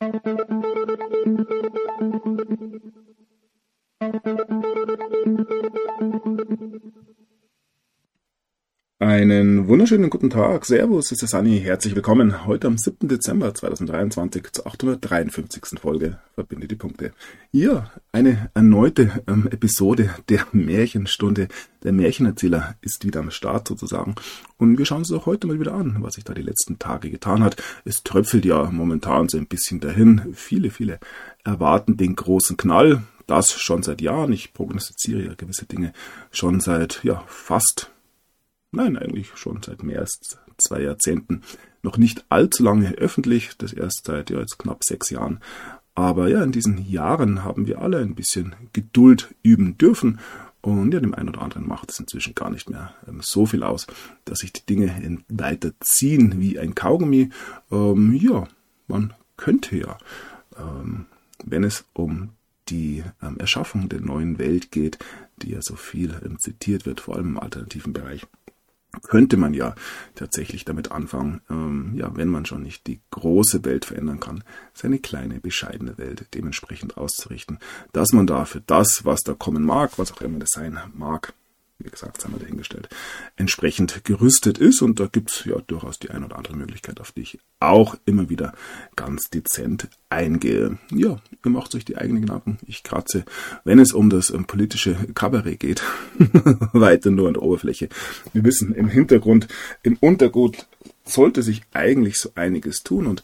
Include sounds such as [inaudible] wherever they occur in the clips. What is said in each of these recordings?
Thank you. Einen wunderschönen guten Tag. Servus, ist der Sani. Herzlich willkommen heute am 7. Dezember 2023 zur 853. Folge Verbinde die Punkte. Ja, eine erneute ähm, Episode der Märchenstunde. Der Märchenerzähler ist wieder am Start sozusagen. Und wir schauen uns auch heute mal wieder an, was sich da die letzten Tage getan hat. Es tröpfelt ja momentan so ein bisschen dahin. Viele, viele erwarten den großen Knall. Das schon seit Jahren. Ich prognostiziere ja gewisse Dinge schon seit, ja, fast nein, eigentlich schon seit mehr als zwei Jahrzehnten. Noch nicht allzu lange öffentlich, das erst seit ja, jetzt knapp sechs Jahren. Aber ja, in diesen Jahren haben wir alle ein bisschen Geduld üben dürfen. Und ja, dem einen oder anderen macht es inzwischen gar nicht mehr ähm, so viel aus, dass sich die Dinge weiter ziehen wie ein Kaugummi. Ähm, ja, man könnte ja, ähm, wenn es um die ähm, Erschaffung der neuen Welt geht, die ja so viel ähm, zitiert wird, vor allem im alternativen Bereich, könnte man ja tatsächlich damit anfangen, ähm, ja, wenn man schon nicht die große Welt verändern kann, seine kleine, bescheidene Welt dementsprechend auszurichten, dass man da für das, was da kommen mag, was auch immer das sein mag, wie gesagt, sagen wir dahingestellt, entsprechend gerüstet ist. Und da gibt's ja durchaus die ein oder andere Möglichkeit, auf die ich auch immer wieder ganz dezent eingehe. Ja, ihr macht euch die eigenen Gedanken. Ich kratze, wenn es um das um, ähm, politische Kabarett geht, [laughs] weiter nur an der Oberfläche. Wir wissen, im Hintergrund, im Untergut sollte sich eigentlich so einiges tun und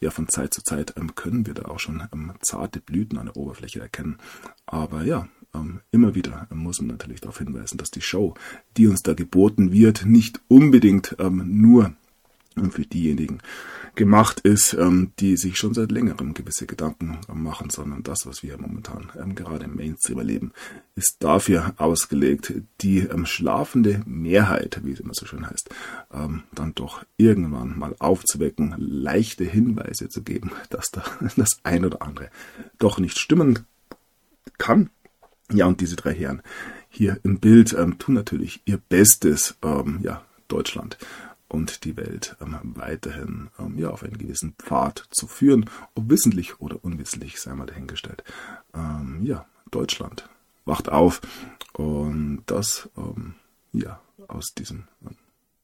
ja, von Zeit zu Zeit ähm, können wir da auch schon ähm, zarte Blüten an der Oberfläche erkennen. Aber ja, ähm, immer wieder muss man natürlich darauf hinweisen, dass die Show, die uns da geboten wird, nicht unbedingt ähm, nur für diejenigen gemacht ist, ähm, die sich schon seit längerem gewisse Gedanken machen, sondern das, was wir momentan ähm, gerade im Mainstream erleben, ist dafür ausgelegt, die ähm, schlafende Mehrheit, wie es immer so schön heißt, ähm, dann doch irgendwann mal aufzuwecken, leichte Hinweise zu geben, [laughs] dass da das ein oder andere doch nicht stimmen kann ja, und diese drei Herren hier im Bild ähm, tun natürlich ihr Bestes, ähm, ja, Deutschland und die Welt ähm, weiterhin ähm, ja, auf einen gewissen Pfad zu führen, ob wissentlich oder unwissentlich, sei mal dahingestellt. Ähm, ja, Deutschland wacht auf und das ähm, ja aus diesem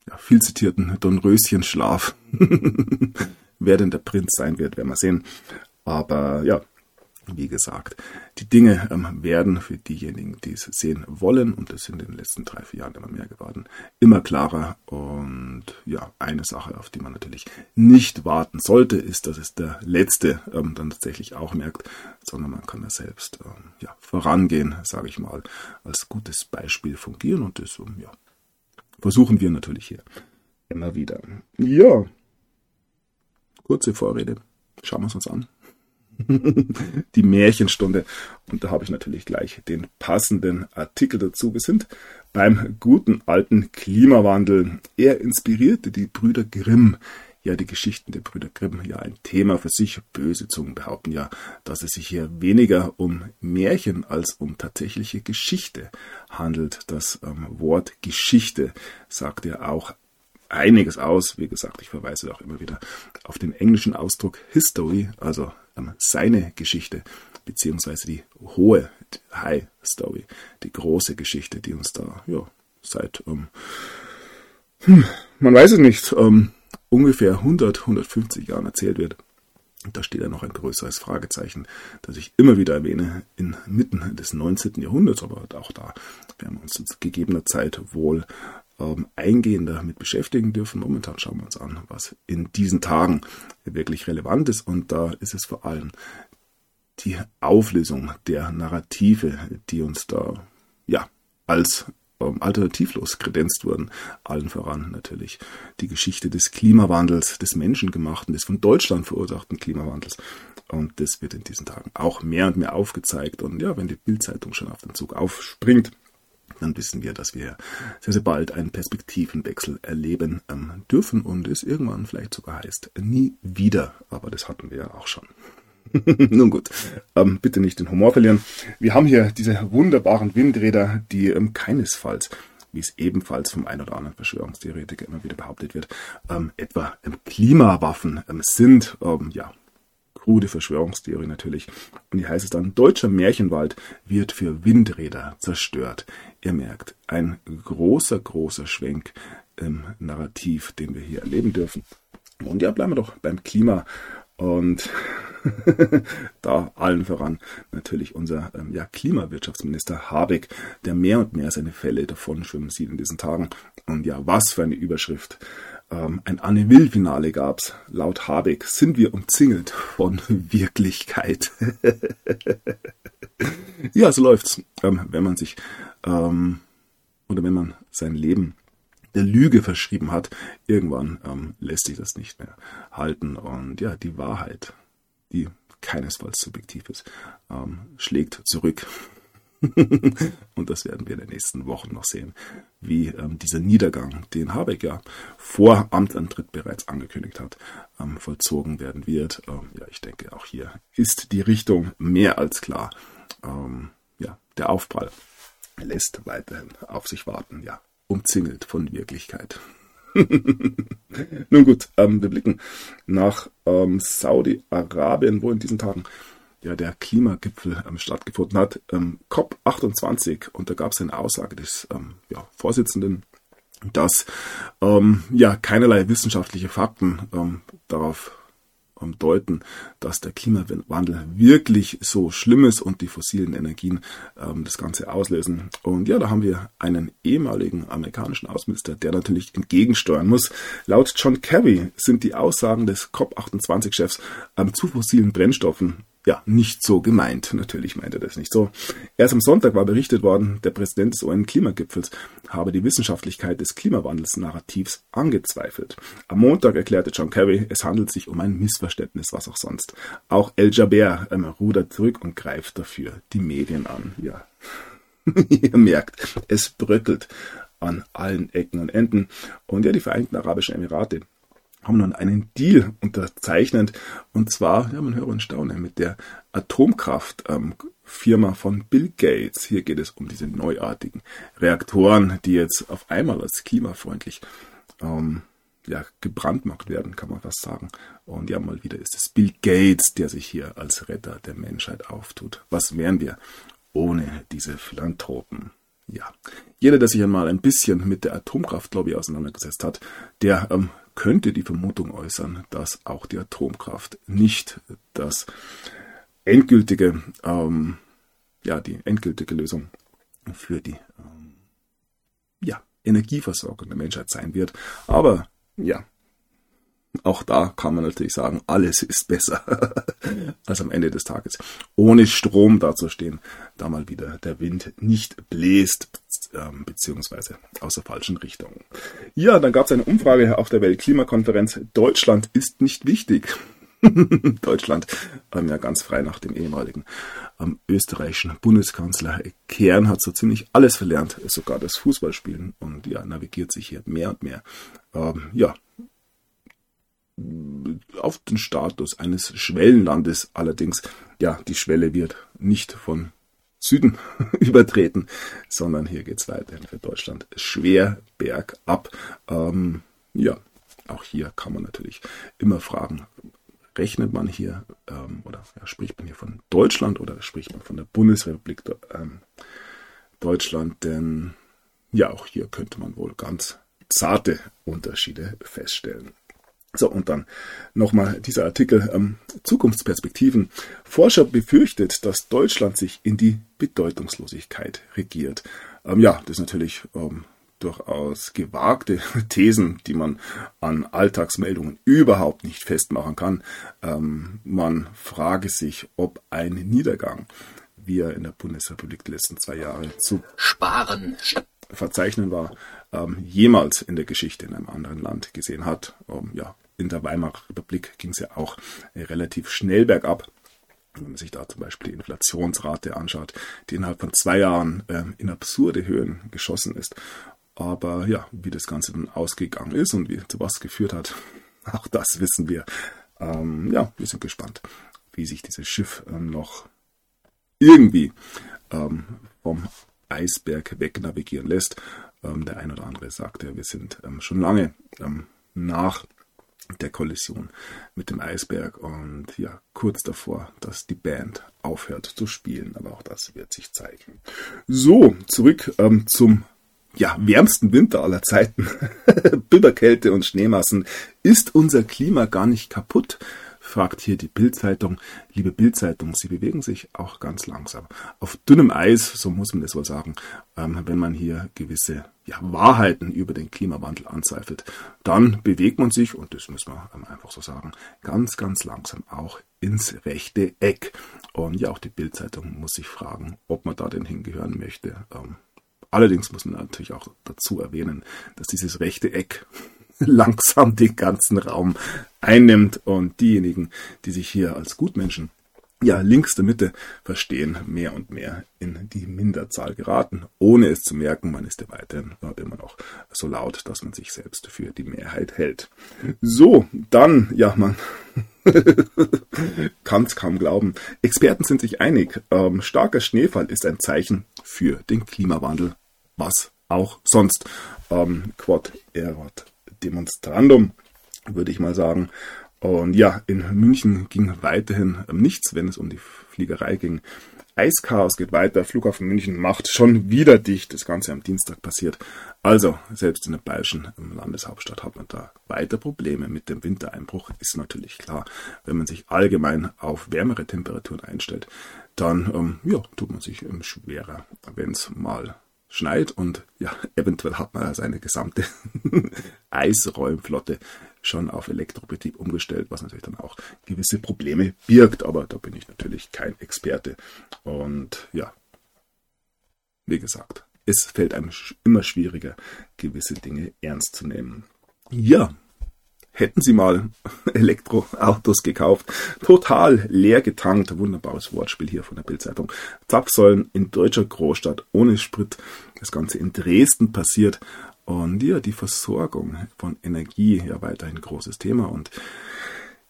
ja, viel zitierten Dornröschenschlaf. [laughs] Wer denn der Prinz sein wird, werden wir sehen. Aber ja, wie gesagt, die Dinge ähm, werden für diejenigen, die es sehen wollen, und das sind in den letzten drei, vier Jahren immer mehr geworden, immer klarer. Und ja, eine Sache, auf die man natürlich nicht warten sollte, ist, dass es der Letzte ähm, dann tatsächlich auch merkt, sondern man kann ja selbst ähm, ja, vorangehen, sage ich mal, als gutes Beispiel fungieren. Und das um, ja, versuchen wir natürlich hier immer wieder. Ja, kurze Vorrede. Schauen wir es uns an. [laughs] die Märchenstunde. Und da habe ich natürlich gleich den passenden Artikel dazu. Wir sind beim guten alten Klimawandel. Er inspirierte die Brüder Grimm. Ja, die Geschichten der Brüder Grimm, ja, ein Thema für sich. Böse Zungen behaupten ja, dass es sich hier weniger um Märchen als um tatsächliche Geschichte handelt. Das ähm, Wort Geschichte sagt ja auch einiges aus. Wie gesagt, ich verweise auch immer wieder auf den englischen Ausdruck History, also seine Geschichte, beziehungsweise die hohe High Story, die große Geschichte, die uns da ja, seit, ähm, hm, man weiß es nicht, ähm, ungefähr 100, 150 Jahren erzählt wird. Da steht ja noch ein größeres Fragezeichen, das ich immer wieder erwähne, inmitten des 19. Jahrhunderts, aber auch da werden wir uns zu gegebener Zeit wohl ähm, eingehender mit beschäftigen dürfen. Momentan schauen wir uns an, was in diesen Tagen wirklich relevant ist. Und da ist es vor allem die Auflösung der Narrative, die uns da ja als ähm, alternativlos kredenzt wurden. Allen voran natürlich die Geschichte des Klimawandels, des menschengemachten, des von Deutschland verursachten Klimawandels. Und das wird in diesen Tagen auch mehr und mehr aufgezeigt. Und ja, wenn die Bildzeitung schon auf den Zug aufspringt, dann wissen wir, dass wir sehr, sehr bald einen Perspektivenwechsel erleben ähm, dürfen und es irgendwann vielleicht sogar heißt, nie wieder. Aber das hatten wir ja auch schon. [laughs] Nun gut, ähm, bitte nicht den Humor verlieren. Wir haben hier diese wunderbaren Windräder, die ähm, keinesfalls, wie es ebenfalls vom ein oder anderen Verschwörungstheoretiker immer wieder behauptet wird, ähm, etwa ähm, Klimawaffen ähm, sind. Ähm, ja, krude Verschwörungstheorie natürlich. Und hier heißt es dann, deutscher Märchenwald wird für Windräder zerstört. Ihr merkt, ein großer, großer Schwenk im Narrativ, den wir hier erleben dürfen. Und ja, bleiben wir doch beim Klima. Und [laughs] da allen voran natürlich unser ähm, ja, Klimawirtschaftsminister Habeck, der mehr und mehr seine Fälle davon schwimmen sieht in diesen Tagen. Und ja, was für eine Überschrift. Ähm, ein Anne Will-Finale gab's. Laut Habeck sind wir umzingelt von Wirklichkeit. [laughs] ja, so läuft's. Ähm, wenn man sich ähm, oder wenn man sein Leben der Lüge verschrieben hat, irgendwann ähm, lässt sich das nicht mehr halten. Und ja, die Wahrheit, die keinesfalls subjektiv ist, ähm, schlägt zurück. [laughs] und das werden wir in den nächsten Wochen noch sehen, wie ähm, dieser Niedergang, den Habeck ja vor Amtantritt bereits angekündigt hat, ähm, vollzogen werden wird. Ähm, ja, ich denke, auch hier ist die Richtung mehr als klar. Ähm, ja, der Aufprall lässt weiterhin auf sich warten. Ja, umzingelt von Wirklichkeit. [laughs] Nun gut, ähm, wir blicken nach ähm, Saudi-Arabien, wo in diesen Tagen ja der Klimagipfel ähm, stattgefunden hat, ähm, COP28. Und da gab es eine Aussage des ähm, ja, Vorsitzenden, dass ähm, ja keinerlei wissenschaftliche Fakten ähm, darauf deuten, dass der Klimawandel wirklich so schlimm ist und die fossilen Energien ähm, das Ganze auslösen. Und ja, da haben wir einen ehemaligen amerikanischen Außenminister, der natürlich entgegensteuern muss. Laut John Kerry sind die Aussagen des COP28-Chefs ähm, zu fossilen Brennstoffen ja, nicht so gemeint. Natürlich meint er das nicht so. Erst am Sonntag war berichtet worden, der Präsident des UN-Klimagipfels habe die Wissenschaftlichkeit des Klimawandels-Narrativs angezweifelt. Am Montag erklärte John Kerry, es handelt sich um ein Missverständnis, was auch sonst. Auch El Jaber ähm, rudert zurück und greift dafür die Medien an. Ja, [laughs] ihr merkt, es bröckelt an allen Ecken und Enden. Und ja, die Vereinigten Arabischen Emirate haben nun einen Deal unterzeichnet. Und zwar, ja, man höre und staune, mit der Atomkraftfirma ähm, von Bill Gates. Hier geht es um diese neuartigen Reaktoren, die jetzt auf einmal als klimafreundlich ähm, ja, gebrandmarkt werden, kann man fast sagen. Und ja, mal wieder ist es Bill Gates, der sich hier als Retter der Menschheit auftut. Was wären wir ohne diese Philanthropen? Ja, jeder, der sich einmal ein bisschen mit der Atomkraftlobby auseinandergesetzt hat, der ähm, könnte die Vermutung äußern, dass auch die Atomkraft nicht das endgültige, ähm, ja, die endgültige Lösung für die ähm, ja, Energieversorgung der Menschheit sein wird. Aber ja, auch da kann man natürlich sagen, alles ist besser [laughs] als am Ende des Tages. Ohne Strom dazustehen, da mal wieder der Wind nicht bläst, ähm, beziehungsweise aus der falschen Richtung. Ja, dann gab es eine Umfrage auf der Weltklimakonferenz. Deutschland ist nicht wichtig. [laughs] Deutschland, ähm, ja ganz frei nach dem ehemaligen ähm, österreichischen Bundeskanzler Kern hat so ziemlich alles verlernt, sogar das Fußballspielen und ja, navigiert sich hier mehr und mehr ähm, ja, auf den Status eines Schwellenlandes. Allerdings, ja, die Schwelle wird nicht von Süden [laughs] übertreten, sondern hier geht es weiterhin für Deutschland schwer bergab. Ähm, ja, auch hier kann man natürlich immer fragen, rechnet man hier ähm, oder ja, spricht man hier von Deutschland oder spricht man von der Bundesrepublik ähm, Deutschland? Denn ja, auch hier könnte man wohl ganz zarte Unterschiede feststellen. So, und dann nochmal dieser Artikel ähm, Zukunftsperspektiven. Forscher befürchtet, dass Deutschland sich in die Bedeutungslosigkeit regiert. Ähm, ja, das ist natürlich ähm, durchaus gewagte [laughs] Thesen, die man an Alltagsmeldungen überhaupt nicht festmachen kann. Ähm, man frage sich, ob ein Niedergang, wie er in der Bundesrepublik die letzten zwei Jahre zu sparen verzeichnen war, ähm, jemals in der Geschichte in einem anderen Land gesehen hat. Ähm, ja, in der Weimarer Republik ging es ja auch äh, relativ schnell bergab. Wenn man sich da zum Beispiel die Inflationsrate anschaut, die innerhalb von zwei Jahren äh, in absurde Höhen geschossen ist. Aber ja, wie das Ganze dann ausgegangen ist und wie zu was geführt hat, [laughs] auch das wissen wir. Ähm, ja, wir sind gespannt, wie sich dieses Schiff ähm, noch irgendwie ähm, vom Eisberg wegnavigieren lässt. Ähm, der ein oder andere sagt ja, wir sind ähm, schon lange ähm, nach der Kollision mit dem Eisberg und ja, kurz davor, dass die Band aufhört zu spielen, aber auch das wird sich zeigen. So, zurück ähm, zum ja, wärmsten Winter aller Zeiten. [laughs] Biberkälte und Schneemassen. Ist unser Klima gar nicht kaputt? Fragt hier die Bildzeitung. Liebe Bildzeitung, Sie bewegen sich auch ganz langsam. Auf dünnem Eis, so muss man es wohl sagen, ähm, wenn man hier gewisse ja, Wahrheiten über den Klimawandel anzweifelt, dann bewegt man sich, und das muss man ähm, einfach so sagen, ganz, ganz langsam auch ins rechte Eck. Und ja, auch die Bildzeitung muss sich fragen, ob man da denn hingehören möchte. Ähm, allerdings muss man natürlich auch dazu erwähnen, dass dieses rechte Eck [laughs] langsam den ganzen Raum einnimmt und diejenigen, die sich hier als Gutmenschen ja, links der Mitte verstehen, mehr und mehr in die Minderzahl geraten, ohne es zu merken, man ist ja weiterhin immer noch so laut, dass man sich selbst für die Mehrheit hält. So, dann, ja, man [laughs] kann es kaum glauben. Experten sind sich einig, ähm, starker Schneefall ist ein Zeichen für den Klimawandel. Was auch sonst. Ähm, Quod erat demonstrandum, würde ich mal sagen. Und ja, in München ging weiterhin nichts, wenn es um die Fliegerei ging. Eischaos geht weiter. Flughafen München macht schon wieder dicht. Das Ganze am Dienstag passiert. Also, selbst in der bayerischen Landeshauptstadt hat man da weiter Probleme mit dem Wintereinbruch. Ist natürlich klar. Wenn man sich allgemein auf wärmere Temperaturen einstellt, dann ähm, ja, tut man sich ähm, schwerer, wenn es mal schneit und ja, [laughs] eventuell hat man seine gesamte [laughs] Eisräumflotte schon auf Elektrobetrieb umgestellt, was natürlich dann auch gewisse Probleme birgt, aber da bin ich natürlich kein Experte. Und ja, wie gesagt, es fällt einem immer schwieriger, gewisse Dinge ernst zu nehmen. Ja, hätten Sie mal [laughs] Elektroautos gekauft. Total leer getankt. Wunderbares Wortspiel hier von der Bildzeitung. Zapfsäulen in deutscher Großstadt ohne Sprit. Das Ganze in Dresden passiert. Und ja, die Versorgung von Energie ja weiterhin großes Thema. Und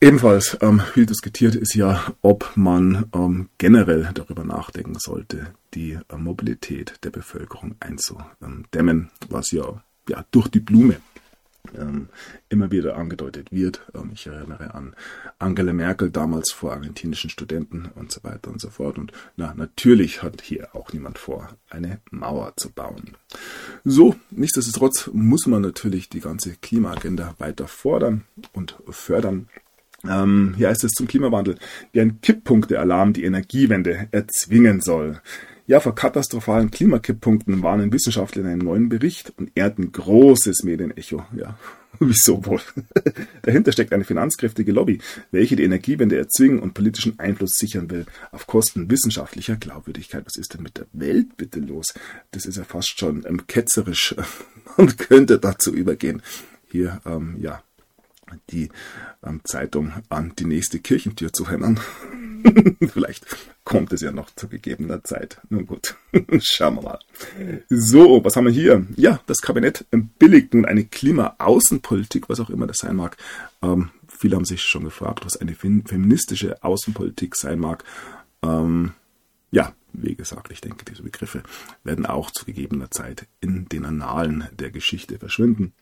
ebenfalls ähm, viel diskutiert ist ja, ob man ähm, generell darüber nachdenken sollte, die äh, Mobilität der Bevölkerung einzudämmen, was ja, ja durch die Blume ähm, immer wieder angedeutet wird. Ähm, ich erinnere an Angela Merkel damals vor argentinischen Studenten und so weiter und so fort. Und na, natürlich hat hier auch niemand vor, eine Mauer zu bauen. So, nichtsdestotrotz muss man natürlich die ganze Klimaagenda weiter fordern und fördern. Ähm, hier heißt es zum Klimawandel, wie ein Kipppunktealarm die Energiewende erzwingen soll. Ja, vor katastrophalen Klimakipppunkten warnen Wissenschaftler in einem neuen Bericht und ernten großes Medienecho. Ja, [laughs] wieso wohl? [laughs] Dahinter steckt eine finanzkräftige Lobby, welche die Energiewende erzwingen und politischen Einfluss sichern will, auf Kosten wissenschaftlicher Glaubwürdigkeit. Was ist denn mit der Welt bitte los? Das ist ja fast schon ähm, ketzerisch [laughs] und könnte dazu übergehen, hier, ähm, ja, die ähm, Zeitung an die nächste Kirchentür zu hämmern. [laughs] Vielleicht kommt es ja noch zu gegebener Zeit. Nun gut, [laughs] schauen wir mal. So, was haben wir hier? Ja, das Kabinett billigt nun eine Klima-Außenpolitik, was auch immer das sein mag. Ähm, viele haben sich schon gefragt, was eine feministische Außenpolitik sein mag. Ähm, ja, wie gesagt, ich denke, diese Begriffe werden auch zu gegebener Zeit in den Annalen der Geschichte verschwinden.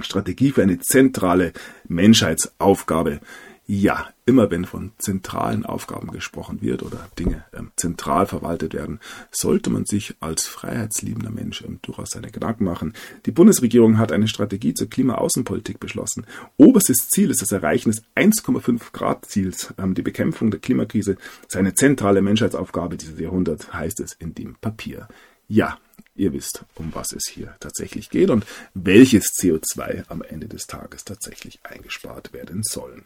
Strategie für eine zentrale Menschheitsaufgabe ja, immer wenn von zentralen Aufgaben gesprochen wird oder Dinge ähm, zentral verwaltet werden, sollte man sich als freiheitsliebender Mensch ähm, durchaus seine Gedanken machen. Die Bundesregierung hat eine Strategie zur Klimaaußenpolitik beschlossen. Oberstes Ziel ist das Erreichen des 1,5 Grad Ziels. Ähm, die Bekämpfung der Klimakrise ist eine zentrale Menschheitsaufgabe dieses Jahrhunderts, heißt es in dem Papier. Ja, ihr wisst, um was es hier tatsächlich geht und welches CO2 am Ende des Tages tatsächlich eingespart werden soll.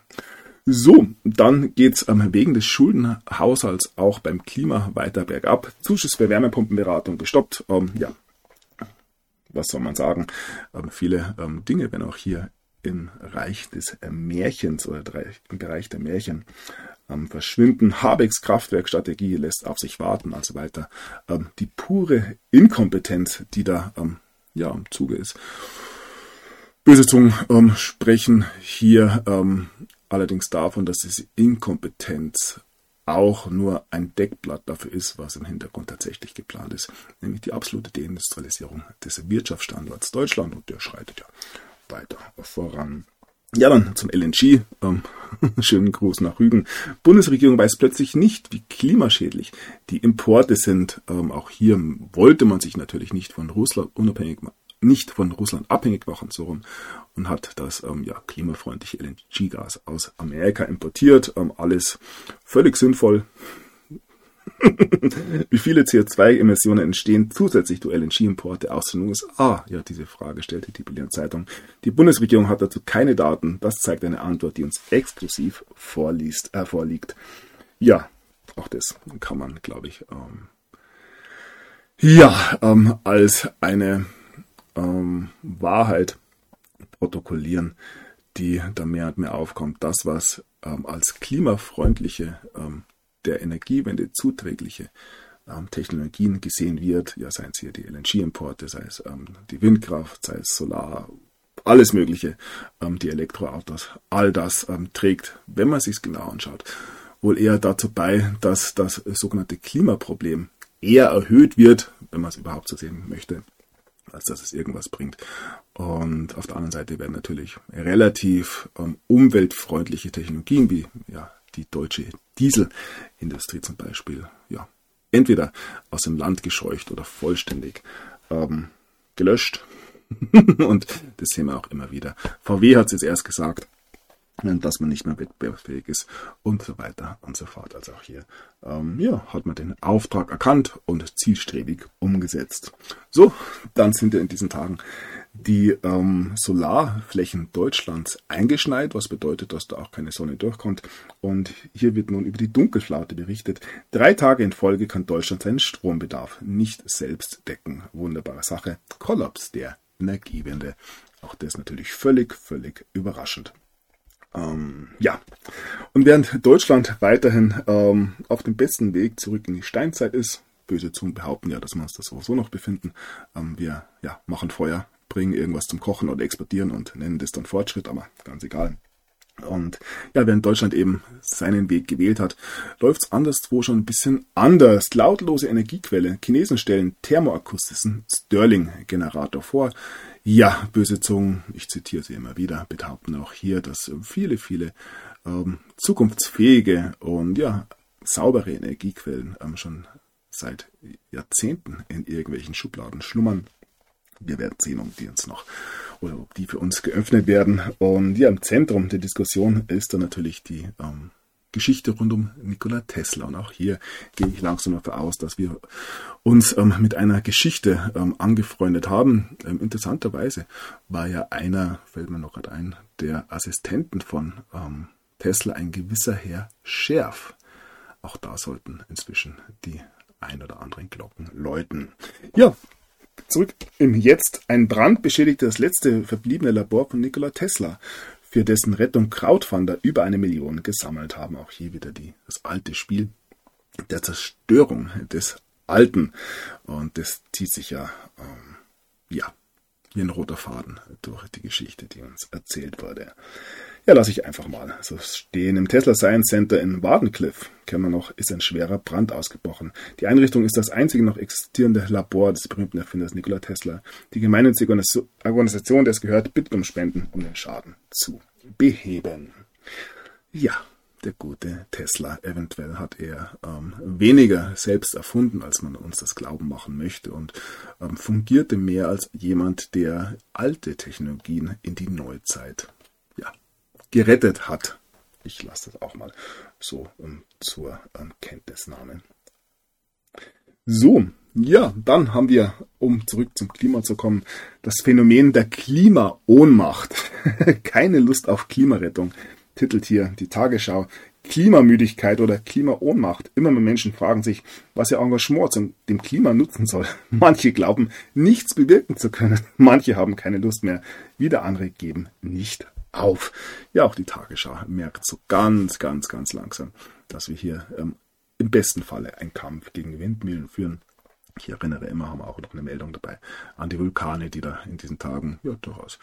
So, dann geht's ähm, wegen des Schuldenhaushalts auch beim Klima weiter bergab. Zuschuss für Wärmepumpenberatung gestoppt. Ähm, ja, was soll man sagen? Ähm, viele ähm, Dinge, wenn auch hier im Reich des Märchens oder im Bereich der Märchen ähm, verschwinden. Habecks Kraftwerkstrategie lässt auf sich warten und so weiter. Ähm, die pure Inkompetenz, die da ja im Zuge ist. Böse Zungen ähm, sprechen hier ähm, allerdings davon, dass diese Inkompetenz auch nur ein Deckblatt dafür ist, was im Hintergrund tatsächlich geplant ist, nämlich die absolute Deindustrialisierung des Wirtschaftsstandorts Deutschland und der schreitet ja weiter voran. Ja, dann zum LNG. Ähm, [laughs] schönen Gruß nach Rügen. Bundesregierung weiß plötzlich nicht, wie klimaschädlich die Importe sind. Ähm, auch hier wollte man sich natürlich nicht von Russland unabhängig nicht von Russland abhängig machen, so rum, und hat das ähm, ja, klimafreundliche LNG-Gas aus Amerika importiert. Ähm, alles völlig sinnvoll, [laughs] Wie viele CO2-Emissionen entstehen zusätzlich durch LNG-Importe aus den USA? Ja, diese Frage stellte die Berliner Zeitung. Die Bundesregierung hat dazu keine Daten. Das zeigt eine Antwort, die uns exklusiv vorliest, äh, vorliegt. Ja, auch das kann man, glaube ich, ähm, ja, ähm, als eine ähm, Wahrheit protokollieren, die da mehr und mehr aufkommt. Das, was ähm, als klimafreundliche ähm, der Energiewende zuträgliche ähm, Technologien gesehen wird, ja, seien es hier die LNG-Importe, sei es ähm, die Windkraft, sei es Solar, alles Mögliche, ähm, die Elektroautos, all das ähm, trägt, wenn man sich genau anschaut, wohl eher dazu bei, dass das sogenannte Klimaproblem eher erhöht wird, wenn man es überhaupt so sehen möchte, als dass es irgendwas bringt. Und auf der anderen Seite werden natürlich relativ ähm, umweltfreundliche Technologien wie ja, die deutsche Dieselindustrie zum Beispiel, ja, entweder aus dem Land gescheucht oder vollständig ähm, gelöscht. [laughs] und das sehen wir auch immer wieder. VW hat es jetzt erst gesagt, dass man nicht mehr wettbewerbsfähig ist und so weiter und so fort. Also auch hier ähm, ja, hat man den Auftrag erkannt und zielstrebig umgesetzt. So, dann sind wir in diesen Tagen die ähm, Solarflächen Deutschlands eingeschneit, was bedeutet, dass da auch keine Sonne durchkommt. Und hier wird nun über die Dunkelflaute berichtet. Drei Tage in Folge kann Deutschland seinen Strombedarf nicht selbst decken. Wunderbare Sache. Kollaps der Energiewende. Auch das natürlich völlig, völlig überraschend. Ähm, ja, und während Deutschland weiterhin ähm, auf dem besten Weg zurück in die Steinzeit ist, böse Zungen behaupten ja, dass wir uns das sowieso noch befinden, ähm, wir ja, machen Feuer, bringen irgendwas zum Kochen oder exportieren und nennen das dann Fortschritt, aber ganz egal. Und ja, während Deutschland eben seinen Weg gewählt hat, läuft es anderswo schon ein bisschen anders. Lautlose Energiequelle. Chinesen stellen thermoakustischen Stirling-Generator vor. Ja, böse Zungen, ich zitiere sie immer wieder, behaupten auch hier, dass viele, viele ähm, zukunftsfähige und ja, saubere Energiequellen ähm, schon seit Jahrzehnten in irgendwelchen Schubladen schlummern. Wir werden sehen, ob die uns noch oder ob die für uns geöffnet werden. Und ja, im Zentrum der Diskussion ist dann natürlich die ähm, Geschichte rund um Nikola Tesla. Und auch hier gehe ich langsam davon aus, dass wir uns ähm, mit einer Geschichte ähm, angefreundet haben. Ähm, interessanterweise war ja einer, fällt mir noch gerade ein, der Assistenten von ähm, Tesla ein gewisser Herr Scherf. Auch da sollten inzwischen die ein oder anderen Glocken läuten. Ja, zurück im Jetzt. Ein Brand beschädigte das letzte verbliebene Labor von Nikola Tesla für dessen Rettung Crowdfunder über eine Million gesammelt haben. Auch hier wieder die, das alte Spiel der Zerstörung des Alten. Und das zieht sich ja, ähm, ja, wie ein roter Faden durch die Geschichte, die uns erzählt wurde. Ja, lasse ich einfach mal so stehen. Im Tesla Science Center in Wardenclyffe, kennen wir noch, ist ein schwerer Brand ausgebrochen. Die Einrichtung ist das einzige noch existierende Labor des berühmten Erfinders Nikola Tesla. Die gemeinnützige Organisation, der es gehört, bittet um Spenden, um den Schaden zu beheben. Ja, der gute Tesla. Eventuell hat er ähm, weniger selbst erfunden, als man uns das glauben machen möchte und ähm, fungierte mehr als jemand, der alte Technologien in die Neuzeit gerettet hat. Ich lasse das auch mal so um, zur ähm, Kenntnisnahme. So, ja, dann haben wir, um zurück zum Klima zu kommen, das Phänomen der Klimaohnmacht. [laughs] Keine Lust auf Klimarettung, titelt hier die Tagesschau. Klimamüdigkeit oder Klimaohnmacht. Immer mehr Menschen fragen sich, was ihr Engagement zum dem Klima nutzen soll. [laughs] Manche glauben, nichts bewirken zu können. Manche haben keine Lust mehr. Wieder andere geben nicht auf. Ja, auch die Tagesschau merkt so ganz, ganz, ganz langsam, dass wir hier ähm, im besten Falle einen Kampf gegen Windmühlen führen. Ich erinnere immer, haben wir auch noch eine Meldung dabei an die Vulkane, die da in diesen Tagen ja durchaus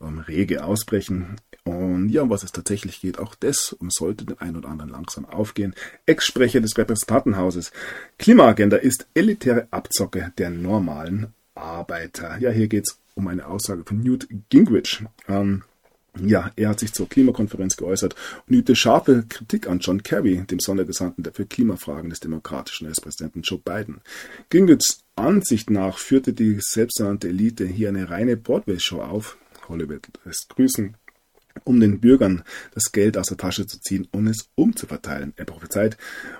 ähm, rege ausbrechen. Und ja, um was es tatsächlich geht, auch das sollte den einen oder anderen langsam aufgehen. Ex-Sprecher des Repräsentantenhauses. Klimaagenda ist elitäre Abzocke der normalen Arbeiter. Ja, hier geht es um eine Aussage von Newt Gingrich. Ähm, Ja, er hat sich zur Klimakonferenz geäußert und übte scharfe Kritik an John Kerry, dem Sondergesandten für Klimafragen des demokratischen US-Präsidenten Joe Biden. Gingrichs Ansicht nach führte die selbsternannte Elite hier eine reine Broadway-Show auf. Hollywood lässt grüßen, um den Bürgern das Geld aus der Tasche zu ziehen und es umzuverteilen. Er prophezeit.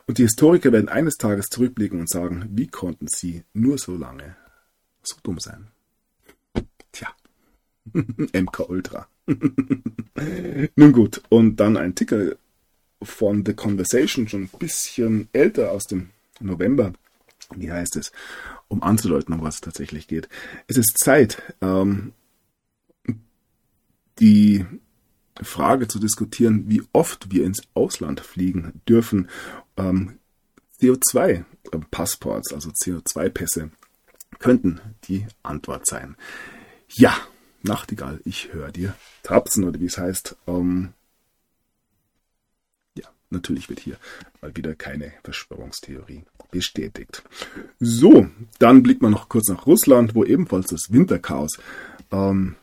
Und die Historiker werden eines Tages zurückblicken und sagen, wie konnten sie nur so lange so dumm sein? Tja, [laughs] MK Ultra. [laughs] Nun gut, und dann ein Ticker von The Conversation, schon ein bisschen älter aus dem November. Wie heißt es? Um anzudeuten, um was es tatsächlich geht. Es ist Zeit, ähm, die Frage zu diskutieren, wie oft wir ins Ausland fliegen dürfen. Ähm, CO2-Passports, also CO2-Pässe, könnten die Antwort sein. Ja, Nachtigall, ich höre dir Trapsen oder wie es heißt. Ähm, ja, natürlich wird hier mal wieder keine Verschwörungstheorie bestätigt. So, dann blickt man noch kurz nach Russland, wo ebenfalls das Winterchaos ähm,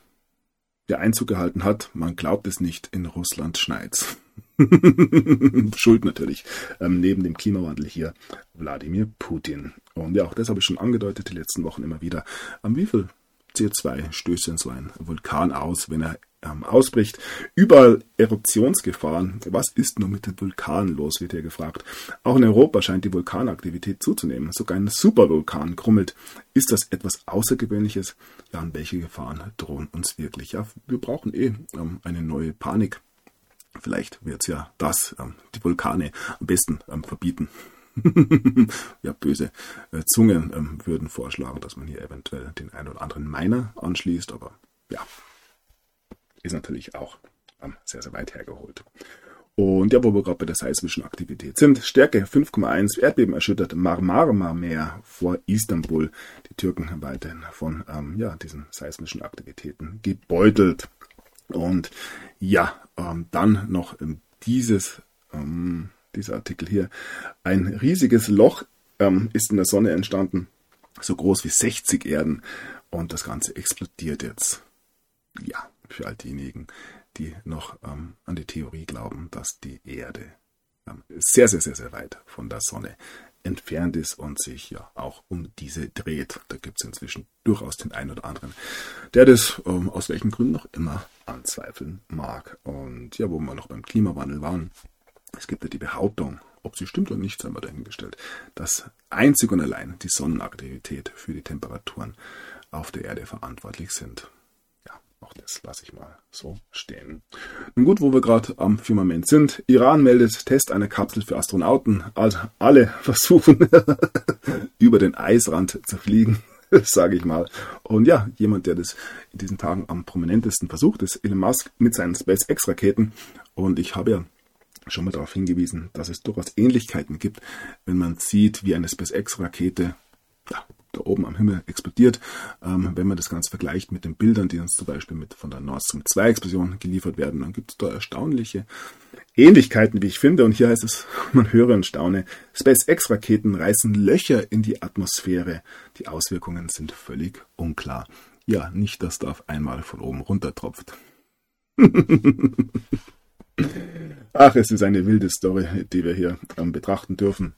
der Einzug gehalten hat. Man glaubt es nicht, in Russland schneit's. [laughs] Schuld natürlich, ähm, neben dem Klimawandel hier Wladimir Putin. Und ja, auch das habe ich schon angedeutet die letzten Wochen immer wieder. Ähm, wie viel CO2 stößt denn so ein Vulkan aus, wenn er ähm, ausbricht? Überall Eruptionsgefahren. Was ist nur mit den Vulkanen los, wird hier gefragt. Auch in Europa scheint die Vulkanaktivität zuzunehmen. Sogar ein Supervulkan krummelt. Ist das etwas Außergewöhnliches? Ja, und welche Gefahren drohen uns wirklich? Ja, wir brauchen eh ähm, eine neue Panik. Vielleicht wird es ja das, ähm, die Vulkane am besten ähm, verbieten. Ja, böse äh, Zungen ähm, würden vorschlagen, dass man hier eventuell den einen oder anderen Miner anschließt, aber ja, ist natürlich auch ähm, sehr, sehr weit hergeholt. Und ja, wo wir gerade bei der seismischen Aktivität sind, Stärke 5,1, Erdbeben erschüttert Marmara-Meer vor Istanbul. Die Türken weiterhin von ähm, ja, diesen seismischen Aktivitäten gebeutelt. Und ja, ähm, dann noch ähm, dieses ähm, dieser Artikel hier. Ein riesiges Loch ähm, ist in der Sonne entstanden, so groß wie 60 Erden. Und das Ganze explodiert jetzt. Ja, für all diejenigen, die noch ähm, an die Theorie glauben, dass die Erde ähm, sehr, sehr, sehr, sehr weit von der Sonne entfernt ist und sich ja auch um diese dreht. Da gibt es inzwischen durchaus den einen oder anderen, der das ähm, aus welchen Gründen noch immer anzweifeln mag. Und ja, wo wir noch beim Klimawandel waren, es gibt ja die Behauptung, ob sie stimmt oder nicht, sei mal dahingestellt, dass einzig und allein die Sonnenaktivität für die Temperaturen auf der Erde verantwortlich sind. Ja, auch das lasse ich mal so stehen. Nun gut, wo wir gerade am Firmament sind. Iran meldet Test einer Kapsel für Astronauten. Also alle [laughs] versuchen, über den Eisrand zu fliegen [laughs] sage ich mal. Und ja, jemand, der das in diesen Tagen am prominentesten versucht, ist Elon Musk mit seinen SpaceX-Raketen. Und ich habe ja schon mal darauf hingewiesen, dass es durchaus Ähnlichkeiten gibt, wenn man sieht, wie eine SpaceX-Rakete ja, da oben am Himmel explodiert. Ähm, wenn man das Ganze vergleicht mit den Bildern, die uns zum Beispiel mit von der Nord Stream 2 Explosion geliefert werden, dann gibt es da erstaunliche Ähnlichkeiten, wie ich finde. Und hier heißt es, [laughs] man höre und staune, SpaceX-Raketen reißen Löcher in die Atmosphäre. Die Auswirkungen sind völlig unklar. Ja, nicht, dass da auf einmal von oben runter tropft. [laughs] Ach, es ist eine wilde Story, die wir hier ähm, betrachten dürfen.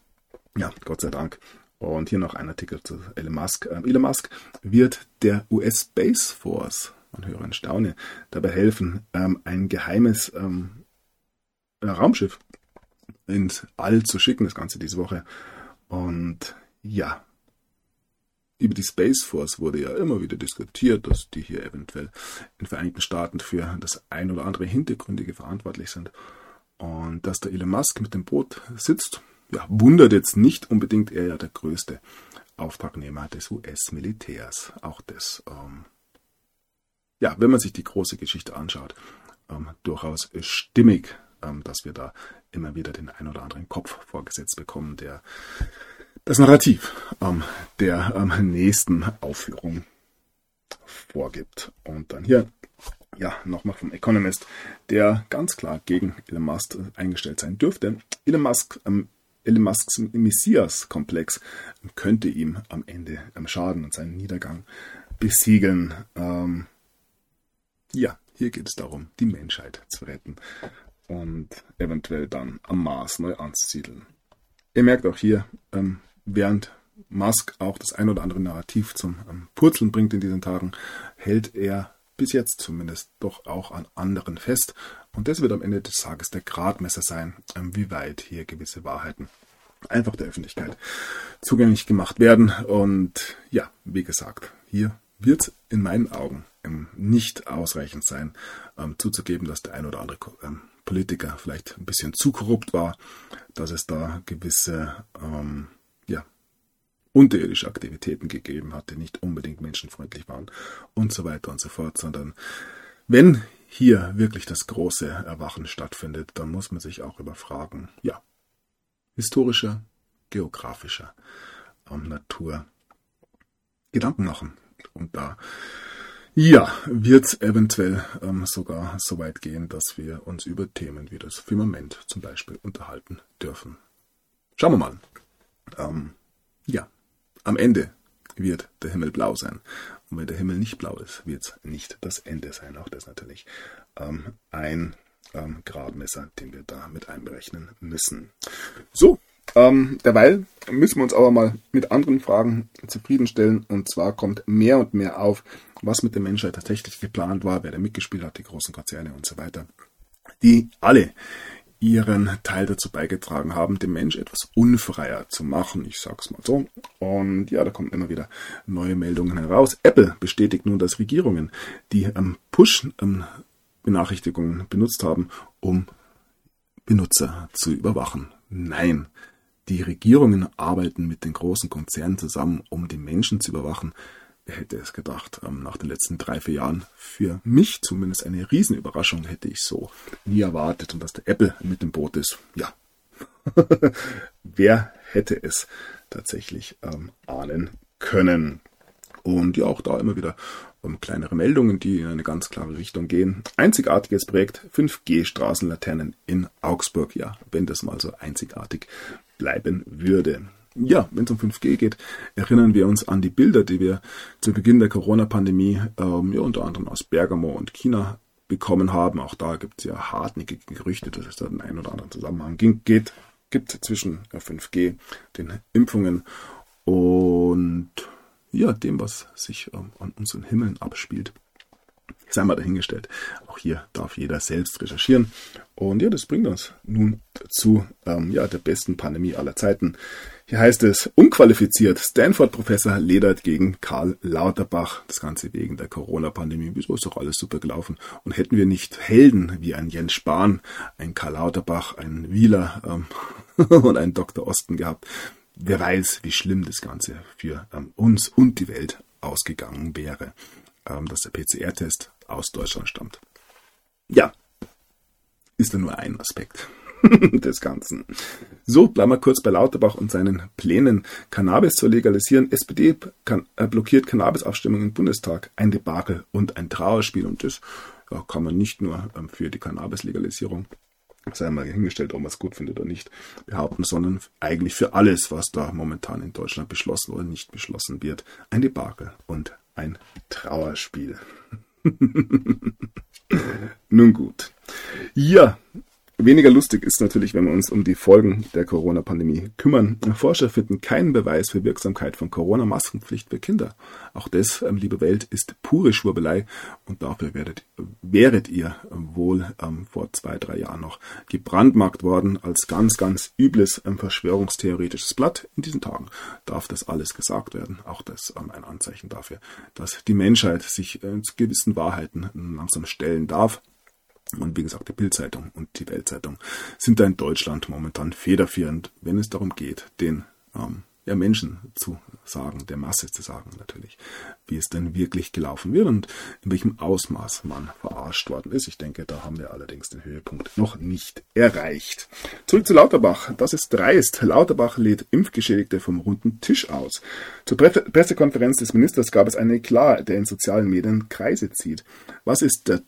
Ja, Gott sei Dank. Und hier noch ein Artikel zu Elon Musk. Ähm, Elon Musk wird der US Space Force, man höre ein Staune, dabei helfen, ähm, ein geheimes ähm, Raumschiff ins All zu schicken, das Ganze diese Woche. Und ja, über die Space Force wurde ja immer wieder diskutiert, dass die hier eventuell in den Vereinigten Staaten für das ein oder andere Hintergründige verantwortlich sind. Und dass der Elon Musk mit dem Boot sitzt, ja, wundert jetzt nicht unbedingt, er ja der größte Auftragnehmer des US-Militärs. Auch das, ähm, ja, wenn man sich die große Geschichte anschaut, ähm, durchaus stimmig, ähm, dass wir da immer wieder den ein oder anderen Kopf vorgesetzt bekommen, der das Narrativ ähm, der ähm, nächsten Aufführung vorgibt. Und dann hier, ja, nochmal vom Economist, der ganz klar gegen Elon Musk eingestellt sein dürfte. Elon Musk, ähm, Elon Musks Messias-Komplex könnte ihm am Ende am Schaden und seinen Niedergang besiegeln. Ähm, ja, Hier geht es darum, die Menschheit zu retten und eventuell dann am Mars neu anzusiedeln. Ihr merkt auch hier, ähm, während Musk auch das ein oder andere Narrativ zum ähm, Purzeln bringt in diesen Tagen, hält er bis jetzt zumindest doch auch an anderen fest. Und das wird am Ende des Tages der Gradmesser sein, ähm, wie weit hier gewisse Wahrheiten einfach der Öffentlichkeit zugänglich gemacht werden. Und ja, wie gesagt, hier wird in meinen Augen ähm, nicht ausreichend sein, ähm, zuzugeben, dass der ein oder andere ähm, Politiker vielleicht ein bisschen zu korrupt war, dass es da gewisse ähm, unterirdische Aktivitäten gegeben hat, die nicht unbedingt menschenfreundlich waren und so weiter und so fort, sondern wenn hier wirklich das große Erwachen stattfindet, dann muss man sich auch über Fragen, ja, historischer, geografischer ähm, Natur Gedanken machen. Und da, ja, wird es eventuell ähm, sogar so weit gehen, dass wir uns über Themen wie das Firmament zum Beispiel unterhalten dürfen. Schauen wir mal. Ähm, ja, am Ende wird der Himmel blau sein. Und wenn der Himmel nicht blau ist, wird es nicht das Ende sein. Auch das natürlich ähm, ein ähm, Gradmesser, den wir da mit einberechnen müssen. So, ähm, derweil müssen wir uns aber mal mit anderen Fragen zufriedenstellen. Und zwar kommt mehr und mehr auf, was mit der Menschheit tatsächlich geplant war, wer da mitgespielt hat, die großen Konzerne und so weiter. Die alle ihren Teil dazu beigetragen haben, den Mensch etwas unfreier zu machen. Ich sag's mal so. Und ja, da kommen immer wieder neue Meldungen heraus. Apple bestätigt nun, dass Regierungen die ähm, Push-Benachrichtigungen ähm, benutzt haben, um Benutzer zu überwachen. Nein, die Regierungen arbeiten mit den großen Konzernen zusammen, um die Menschen zu überwachen. Hätte es gedacht? Ähm, nach den letzten drei, vier Jahren für mich zumindest eine Riesenüberraschung hätte ich so nie erwartet. Und dass der Apple mit dem Boot ist, ja. [laughs] Wer hätte es tatsächlich ähm, ahnen können? Und ja, auch da immer wieder ähm, kleinere Meldungen, die in eine ganz klare Richtung gehen. Einzigartiges Projekt 5G-Straßenlaternen in Augsburg. Ja, wenn das mal so einzigartig bleiben würde. Ja, wenn es um 5G geht, erinnern wir uns an die Bilder, die wir zu Beginn der Corona-Pandemie ähm, ja, unter anderem aus Bergamo und China bekommen haben. Auch da gibt es ja hartnäckige Gerüchte, dass es da einen einen oder anderen Zusammenhang geht, gibt zwischen 5G, den Impfungen und ja, dem, was sich ähm, an unseren Himmeln abspielt sei mal dahingestellt. Auch hier darf jeder selbst recherchieren. Und ja, das bringt uns nun zu ähm, ja, der besten Pandemie aller Zeiten. Hier heißt es, unqualifiziert, Stanford-Professor ledert gegen Karl Lauterbach. Das Ganze wegen der Corona-Pandemie. Wieso ist doch alles super gelaufen? Und hätten wir nicht Helden wie ein Jens Spahn, ein Karl Lauterbach, ein Wieler ähm, [laughs] und einen Dr. Osten gehabt, wer weiß, wie schlimm das Ganze für ähm, uns und die Welt ausgegangen wäre, ähm, dass der PCR-Test aus Deutschland stammt. Ja, ist da nur ein Aspekt [laughs] des Ganzen. So, bleiben wir kurz bei Lauterbach und seinen Plänen, Cannabis zu legalisieren. SPD kann, äh, blockiert Cannabis-Abstimmung im Bundestag. Ein Debakel und ein Trauerspiel. Und das ja, kann man nicht nur ähm, für die Cannabis-Legalisierung, sei mal hingestellt, ob man es gut findet oder nicht, behaupten, sondern eigentlich für alles, was da momentan in Deutschland beschlossen oder nicht beschlossen wird. Ein Debakel und ein Trauerspiel. [laughs] Nun gut. Ja, Weniger lustig ist natürlich, wenn wir uns um die Folgen der Corona-Pandemie kümmern. Forscher finden keinen Beweis für Wirksamkeit von Corona-Maskenpflicht für Kinder. Auch das, ähm, liebe Welt, ist pure Schwurbelei und dafür werdet, wäret ihr wohl ähm, vor zwei, drei Jahren noch gebrandmarkt worden als ganz, ganz übles ähm, verschwörungstheoretisches Blatt. In diesen Tagen darf das alles gesagt werden. Auch das ähm, ein Anzeichen dafür, dass die Menschheit sich äh, zu gewissen Wahrheiten langsam stellen darf. Und wie gesagt, die Bildzeitung und die Weltzeitung sind da in Deutschland momentan federführend, wenn es darum geht, den ähm, ja, Menschen zu sagen, der Masse zu sagen natürlich, wie es denn wirklich gelaufen wird und in welchem Ausmaß man verarscht worden ist. Ich denke, da haben wir allerdings den Höhepunkt noch nicht erreicht. Zurück zu Lauterbach. Das ist dreist. Lauterbach lädt Impfgeschädigte vom runden Tisch aus. Zur Pre Pressekonferenz des Ministers gab es einen Eklat, der in sozialen Medien Kreise zieht. Was ist der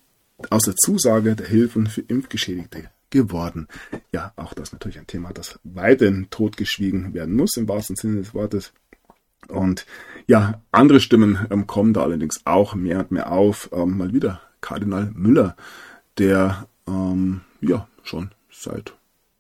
aus der Zusage der Hilfen für Impfgeschädigte geworden. Ja, auch das natürlich ein Thema, das weiterhin totgeschwiegen werden muss, im wahrsten Sinne des Wortes. Und ja, andere Stimmen ähm, kommen da allerdings auch mehr und mehr auf. Ähm, mal wieder Kardinal Müller, der ähm, ja schon seit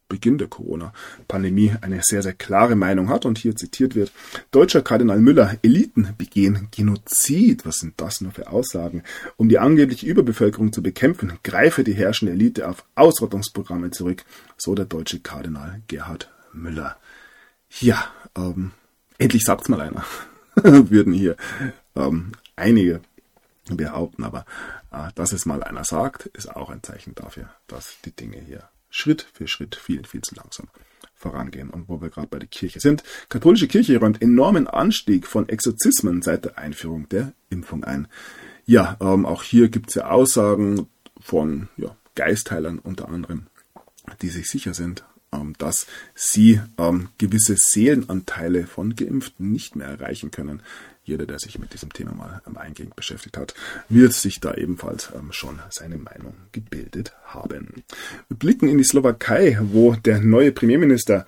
Beginn der Corona-Pandemie eine sehr, sehr klare Meinung hat und hier zitiert wird, Deutscher Kardinal Müller, Eliten begehen Genozid. Was sind das nur für Aussagen? Um die angebliche Überbevölkerung zu bekämpfen, greife die herrschende Elite auf Ausrottungsprogramme zurück, so der deutsche Kardinal Gerhard Müller. Ja, ähm, endlich sagt's mal einer, [laughs] würden hier ähm, einige behaupten, aber äh, dass es mal einer sagt, ist auch ein Zeichen dafür, dass die Dinge hier Schritt für Schritt viel, viel zu langsam vorangehen. Und wo wir gerade bei der Kirche sind, katholische Kirche räumt enormen Anstieg von Exorzismen seit der Einführung der Impfung ein. Ja, ähm, auch hier gibt es ja Aussagen von ja, Geistheilern unter anderem, die sich sicher sind, ähm, dass sie ähm, gewisse Seelenanteile von Geimpften nicht mehr erreichen können. Jeder, der sich mit diesem Thema mal ähm, eingehend beschäftigt hat, wird sich da ebenfalls ähm, schon seine Meinung gebildet haben. Wir blicken in die Slowakei, wo der neue Premierminister,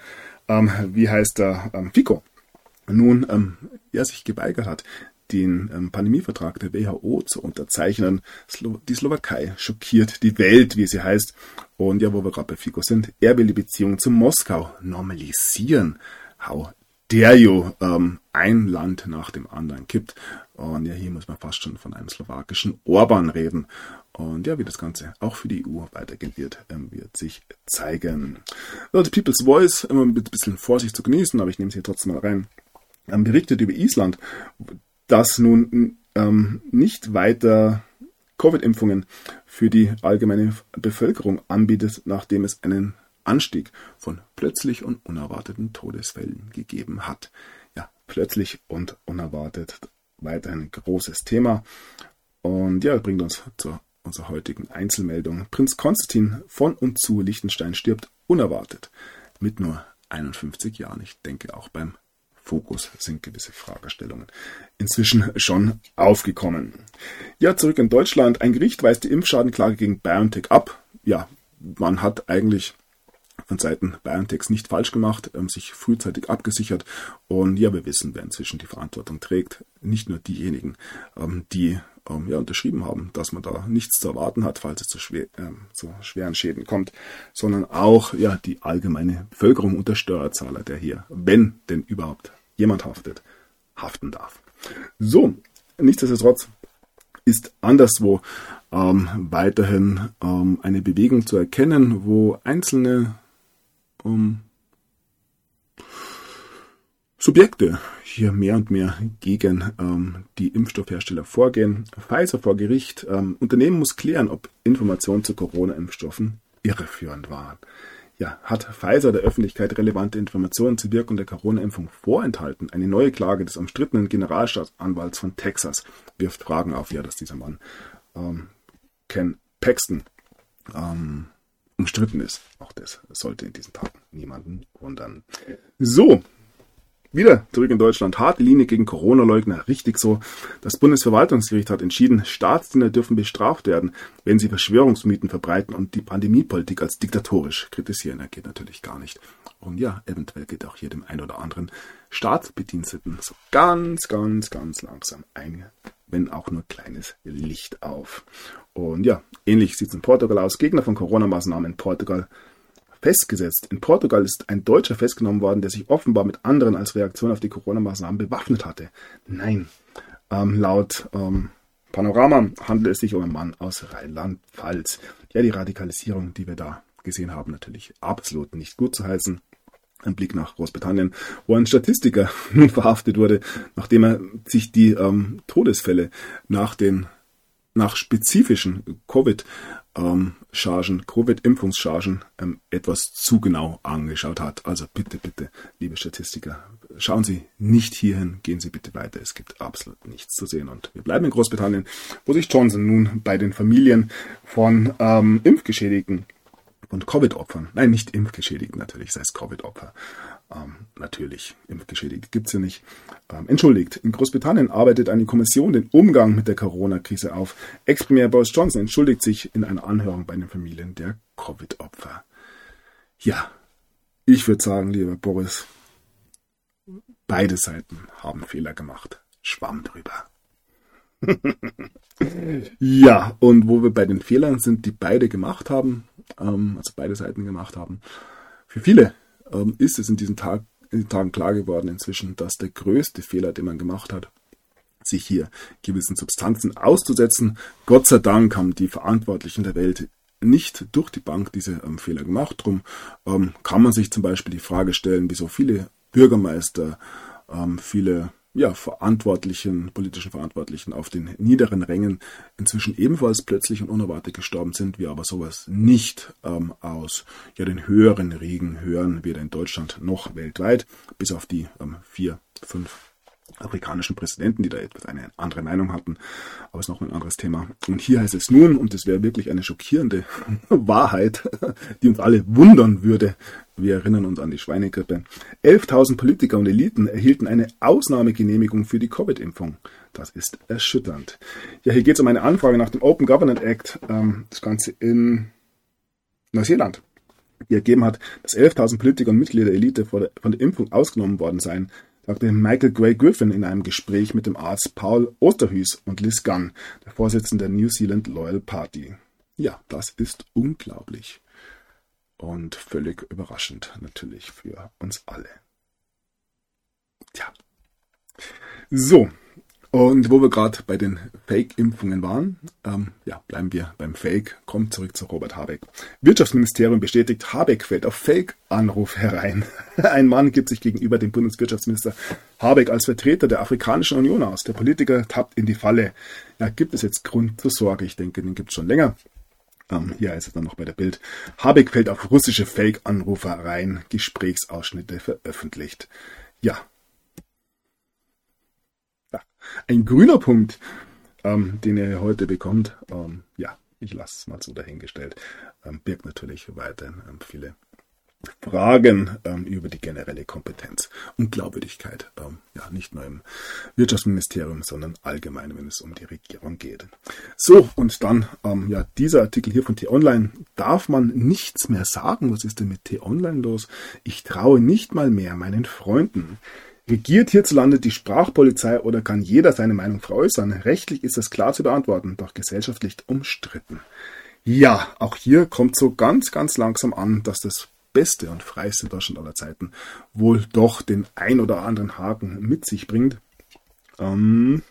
ähm, wie heißt er, ähm, Fico, nun ähm, ja, sich geweigert hat, den ähm, Pandemievertrag der WHO zu unterzeichnen. Slo die Slowakei schockiert die Welt, wie sie heißt. Und ja, wo wir gerade bei Fico sind, er will die Beziehung zu Moskau normalisieren. How you? Ähm, ein Land nach dem anderen kippt. Und ja, hier muss man fast schon von einem slowakischen Orban reden. Und ja, wie das Ganze auch für die EU weitergehen wird, ähm, wird sich zeigen. Also, People's Voice, immer mit ein bisschen Vorsicht zu genießen, aber ich nehme es hier trotzdem mal rein, ähm, berichtet über Island, das nun ähm, nicht weiter Covid-Impfungen für die allgemeine Bevölkerung anbietet, nachdem es einen Anstieg von plötzlich und unerwarteten Todesfällen gegeben hat. Ja, plötzlich und unerwartet weiterhin ein großes Thema. Und ja, bringt uns zu unserer heutigen Einzelmeldung. Prinz Konstantin von und zu Liechtenstein stirbt unerwartet mit nur 51 Jahren. Ich denke auch beim Fokus sind gewisse Fragestellungen inzwischen schon aufgekommen. Ja, zurück in Deutschland. Ein Gericht weist die Impfschadenklage gegen BioNTech ab. Ja, man hat eigentlich von Seiten BioNTechs nicht falsch gemacht, ähm, sich frühzeitig abgesichert. Und ja, wir wissen, wer inzwischen die Verantwortung trägt. Nicht nur diejenigen, ähm, die ähm, ja, unterschrieben haben, dass man da nichts zu erwarten hat, falls es zu, schwer, äh, zu schweren Schäden kommt, sondern auch ja, die allgemeine Bevölkerung und der Steuerzahler, der hier, wenn denn überhaupt jemand haftet, haften darf. So, nichtsdestotrotz ist anderswo ähm, weiterhin ähm, eine Bewegung zu erkennen, wo einzelne ähm, Subjekte hier mehr und mehr gegen ähm, die Impfstoffhersteller vorgehen. Pfizer vor Gericht. Ähm, Unternehmen muss klären, ob Informationen zu Corona-Impfstoffen irreführend waren. Ja, hat Pfizer der Öffentlichkeit relevante Informationen zur Wirkung der Corona-Impfung vorenthalten? Eine neue Klage des umstrittenen Generalstaatsanwalts von Texas wirft Fragen auf, ja, dass dieser Mann ähm, Ken Paxton ähm, umstritten ist. Auch das sollte in diesen Tagen niemanden wundern. So, wieder zurück in Deutschland. Harte Linie gegen Corona-Leugner. Richtig so. Das Bundesverwaltungsgericht hat entschieden, Staatsdiener dürfen bestraft werden, wenn sie Verschwörungsmythen verbreiten und die Pandemiepolitik als diktatorisch kritisieren. Er geht natürlich gar nicht. Und ja, eventuell geht auch hier dem ein oder anderen Staatsbediensteten so ganz, ganz, ganz langsam ein, wenn auch nur kleines Licht auf. Und ja, ähnlich sieht es in Portugal aus. Gegner von Corona-Maßnahmen in Portugal festgesetzt. In Portugal ist ein Deutscher festgenommen worden, der sich offenbar mit anderen als Reaktion auf die Corona-Maßnahmen bewaffnet hatte. Nein, ähm, laut ähm, Panorama handelt es sich um einen Mann aus Rheinland-Pfalz. Ja, die Radikalisierung, die wir da gesehen haben, natürlich absolut nicht gut zu heißen. Ein Blick nach Großbritannien, wo ein Statistiker [laughs] nun verhaftet wurde, nachdem er sich die ähm, Todesfälle nach den nach spezifischen Covid ähm, Chargen, Covid-Impfungschargen ähm, etwas zu genau angeschaut hat. Also bitte, bitte, liebe Statistiker, schauen Sie nicht hierhin, gehen Sie bitte weiter. Es gibt absolut nichts zu sehen. Und wir bleiben in Großbritannien, wo sich Johnson nun bei den Familien von ähm, Impfgeschädigten und Covid-Opfern, nein, nicht Impfgeschädigten natürlich, das heißt Covid-Opfer, ähm, natürlich, Impfgeschädigte gibt es ja nicht. Ähm, entschuldigt, in Großbritannien arbeitet eine Kommission den Umgang mit der Corona-Krise auf. Ex-Premier Boris Johnson entschuldigt sich in einer Anhörung bei den Familien der Covid-Opfer. Ja, ich würde sagen, lieber Boris, beide Seiten haben Fehler gemacht. Schwamm drüber. [laughs] ja, und wo wir bei den Fehlern sind, die beide gemacht haben, ähm, also beide Seiten gemacht haben. Für viele ähm, ist es in diesen, Tag, in diesen Tagen klar geworden inzwischen, dass der größte Fehler, den man gemacht hat, sich hier gewissen Substanzen auszusetzen. Gott sei Dank haben die Verantwortlichen der Welt nicht durch die Bank diese ähm, Fehler gemacht. Darum ähm, kann man sich zum Beispiel die Frage stellen, wieso viele Bürgermeister, ähm, viele ja, Verantwortlichen, politischen Verantwortlichen auf den niederen Rängen inzwischen ebenfalls plötzlich und unerwartet gestorben sind, wir aber sowas nicht ähm, aus ja, den höheren Riegen hören, weder in Deutschland noch weltweit, bis auf die ähm, vier, fünf afrikanischen Präsidenten, die da etwas eine andere Meinung hatten. Aber es ist noch ein anderes Thema. Und hier heißt es nun, und das wäre wirklich eine schockierende [laughs] Wahrheit, [laughs] die uns alle wundern würde. Wir erinnern uns an die Schweinegrippe. 11.000 Politiker und Eliten erhielten eine Ausnahmegenehmigung für die Covid-Impfung. Das ist erschütternd. Ja, hier geht es um eine Anfrage nach dem Open Government Act. Ähm, das Ganze in Neuseeland die ergeben hat, dass 11.000 Politiker und Mitglieder der Elite von der Impfung ausgenommen worden seien sagte Michael Gray Griffin in einem Gespräch mit dem Arzt Paul Osterhuis und Liz Gunn, der Vorsitzende der New Zealand Loyal Party. Ja, das ist unglaublich. Und völlig überraschend natürlich für uns alle. Tja. So, und wo wir gerade bei den Fake-Impfungen waren, ähm, ja, bleiben wir beim Fake. Kommt zurück zu Robert Habeck. Wirtschaftsministerium bestätigt, Habeck fällt auf Fake-Anruf herein. [laughs] Ein Mann gibt sich gegenüber dem Bundeswirtschaftsminister Habeck als Vertreter der Afrikanischen Union aus. Der Politiker tappt in die Falle. Ja, gibt es jetzt Grund zur Sorge? Ich denke, den gibt es schon länger. Ähm, hier ist es dann noch bei der Bild. Habeck fällt auf russische Fake-Anrufer rein. Gesprächsausschnitte veröffentlicht. Ja, ein grüner Punkt, ähm, den ihr heute bekommt, ähm, ja, ich lasse es mal so dahingestellt, ähm, birgt natürlich weiterhin ähm, viele Fragen ähm, über die generelle Kompetenz und Glaubwürdigkeit, ähm, ja, nicht nur im Wirtschaftsministerium, sondern allgemein, wenn es um die Regierung geht. So, und dann, ähm, ja, dieser Artikel hier von T-Online, darf man nichts mehr sagen? Was ist denn mit T-Online los? Ich traue nicht mal mehr meinen Freunden. Regiert hierzulande die Sprachpolizei oder kann jeder seine Meinung veräußern? Rechtlich ist das klar zu beantworten, doch gesellschaftlich umstritten. Ja, auch hier kommt so ganz, ganz langsam an, dass das beste und freiste Deutschland aller Zeiten wohl doch den ein oder anderen Haken mit sich bringt. Ähm,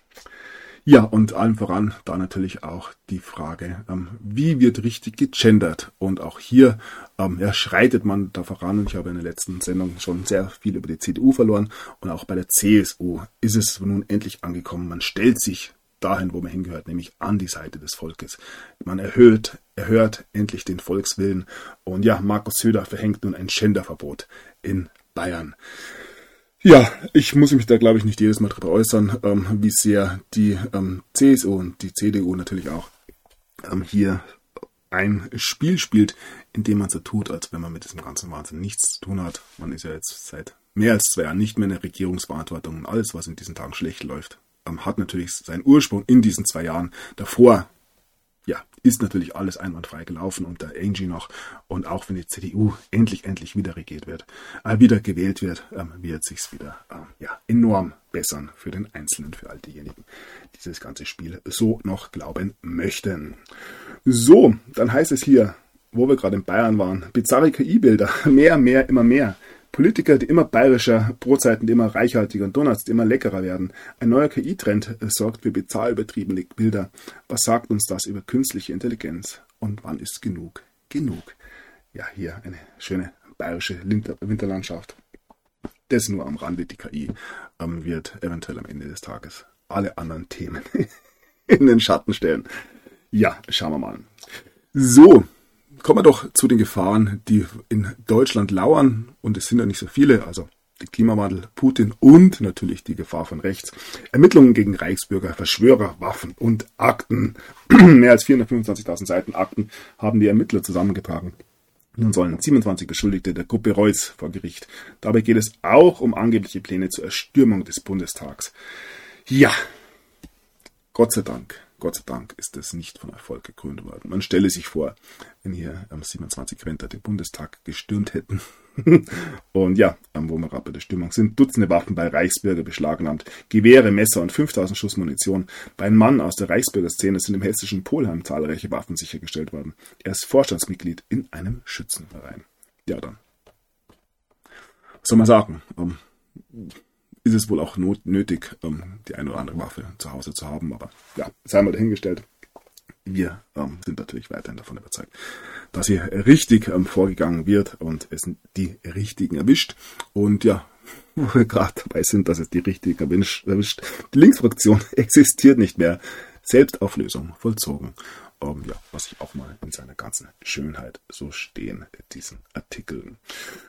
ja, und allem voran da natürlich auch die Frage, ähm, wie wird richtig gegendert? Und auch hier ähm, ja, schreitet man da voran. Und ich habe in der letzten Sendung schon sehr viel über die CDU verloren. Und auch bei der CSU ist es nun endlich angekommen. Man stellt sich dahin, wo man hingehört, nämlich an die Seite des Volkes. Man erhöht, erhört endlich den Volkswillen. Und ja, Markus Söder verhängt nun ein Genderverbot in Bayern. Ja, ich muss mich da, glaube ich, nicht jedes Mal darüber äußern, ähm, wie sehr die ähm, CSU und die CDU natürlich auch ähm, hier ein Spiel spielt, in dem man so tut, als wenn man mit diesem ganzen Wahnsinn nichts zu tun hat. Man ist ja jetzt seit mehr als zwei Jahren nicht mehr in der Regierungsverantwortung und alles, was in diesen Tagen schlecht läuft, ähm, hat natürlich seinen Ursprung in diesen zwei Jahren davor ja, ist natürlich alles einwandfrei gelaufen unter Angie noch. Und auch wenn die CDU endlich, endlich wieder regiert wird, äh, wieder gewählt wird, ähm, wird sich's wieder ähm, ja, enorm bessern für den Einzelnen, für all diejenigen, die dieses ganze Spiel so noch glauben möchten. So, dann heißt es hier, wo wir gerade in Bayern waren, bizarre KI-Bilder, [laughs] mehr, mehr, immer mehr. Politiker, die immer bayerischer, Brotzeiten, die immer reichhaltiger und Donuts, die immer leckerer werden. Ein neuer KI-Trend sorgt für bezahlübertriebene Bilder. Was sagt uns das über künstliche Intelligenz? Und wann ist genug genug? Ja, hier eine schöne bayerische Winterlandschaft. Das nur am Rande. Die KI ähm, wird eventuell am Ende des Tages alle anderen Themen [laughs] in den Schatten stellen. Ja, schauen wir mal. So, kommen wir doch zu den Gefahren, die in Deutschland lauern. Und es sind ja nicht so viele. Also der Klimawandel, Putin und natürlich die Gefahr von rechts. Ermittlungen gegen Reichsbürger, Verschwörer, Waffen und Akten. [clears throat] Mehr als 425.000 Seiten Akten haben die Ermittler zusammengetragen. Nun sollen 27 Beschuldigte der Gruppe Reuss vor Gericht. Dabei geht es auch um angebliche Pläne zur Erstürmung des Bundestags. Ja, Gott sei Dank Gott sei Dank ist es nicht von Erfolg gekrönt worden. Man stelle sich vor, wenn hier ähm, 27 Rentner den Bundestag gestürmt hätten. [laughs] und ja, gerade bei der Stimmung sind, Dutzende Waffen bei Reichsbürger beschlagnahmt, Gewehre, Messer und 5000 Schuss Munition. Bei einem Mann aus der Reichsbürgerszene sind im hessischen Polheim zahlreiche Waffen sichergestellt worden. Er ist Vorstandsmitglied in einem Schützenverein. Ja, dann. Was soll man sagen? Ähm, ist es wohl auch not nötig, ähm, die eine oder andere Waffe zu Hause zu haben. Aber ja, sei mal dahingestellt. Wir ähm, sind natürlich weiterhin davon überzeugt, dass hier richtig ähm, vorgegangen wird und es die richtigen erwischt. Und ja, [laughs] wo wir gerade dabei sind, dass es die richtigen erwischt. Die Linksfraktion [laughs] existiert nicht mehr. Selbstauflösung vollzogen ähm, ja, was ich auch mal in seiner ganzen Schönheit so stehen, diesen Artikeln.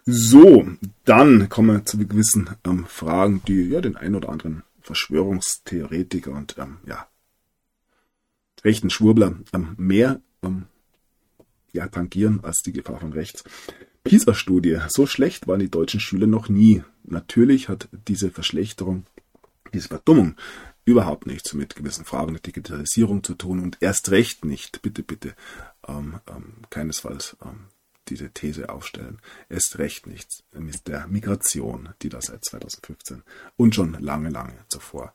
So, dann kommen wir zu gewissen ähm, Fragen, die ja den ein oder anderen Verschwörungstheoretiker und ähm, ja, rechten Schwurbler ähm, mehr ähm, ja, tangieren als die Gefahr von rechts. PISA-Studie. So schlecht waren die deutschen Schüler noch nie. Natürlich hat diese Verschlechterung, diese Verdummung überhaupt nichts mit gewissen Fragen der Digitalisierung zu tun und erst recht nicht, bitte, bitte, ähm, ähm, keinesfalls ähm, diese These aufstellen, erst recht nichts mit der Migration, die da seit 2015 und schon lange, lange zuvor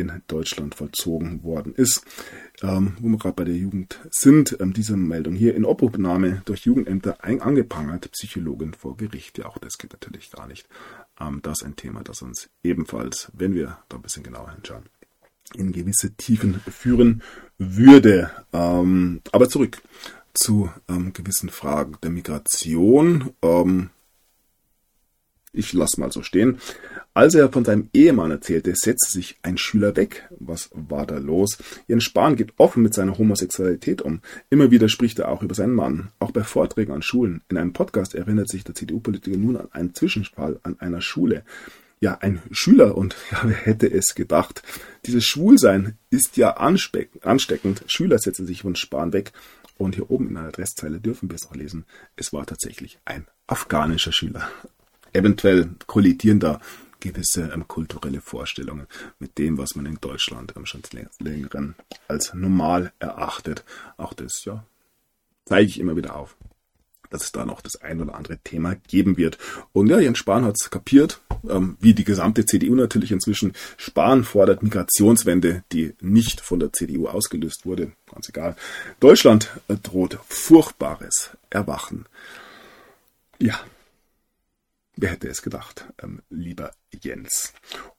in Deutschland vollzogen worden ist. Ähm, wo wir gerade bei der Jugend sind, ähm, diese Meldung hier in Obhubnahme durch Jugendämter angeprangert, Psychologin vor Gericht. Ja, auch das geht natürlich gar nicht. Ähm, das ist ein Thema, das uns ebenfalls, wenn wir da ein bisschen genauer hinschauen, in gewisse Tiefen führen würde. Ähm, aber zurück zu ähm, gewissen Fragen der Migration. Ähm, ich lasse mal so stehen. Als er von seinem Ehemann erzählte, setzte sich ein Schüler weg. Was war da los? Jens Spahn geht offen mit seiner Homosexualität um. Immer wieder spricht er auch über seinen Mann. Auch bei Vorträgen an Schulen. In einem Podcast erinnert sich der CDU-Politiker nun an einen Zwischenfall an einer Schule ja, ein Schüler und [laughs] ja, wer hätte es gedacht? Dieses Schwulsein ist ja ansteckend. Schüler setzen sich von Spahn weg und hier oben in der Adresszeile dürfen wir es auch lesen. Es war tatsächlich ein afghanischer Schüler. [laughs] Eventuell kollidieren da gewisse ähm, kulturelle Vorstellungen mit dem, was man in Deutschland ähm, schon längeren als normal erachtet. Auch das, ja, zeige ich immer wieder auf dass es da noch das ein oder andere Thema geben wird. Und ja, Jens Spahn hat es kapiert, ähm, wie die gesamte CDU natürlich inzwischen. Spahn fordert Migrationswende, die nicht von der CDU ausgelöst wurde. Ganz egal. Deutschland droht furchtbares Erwachen. Ja, wer hätte es gedacht, ähm, lieber Jens.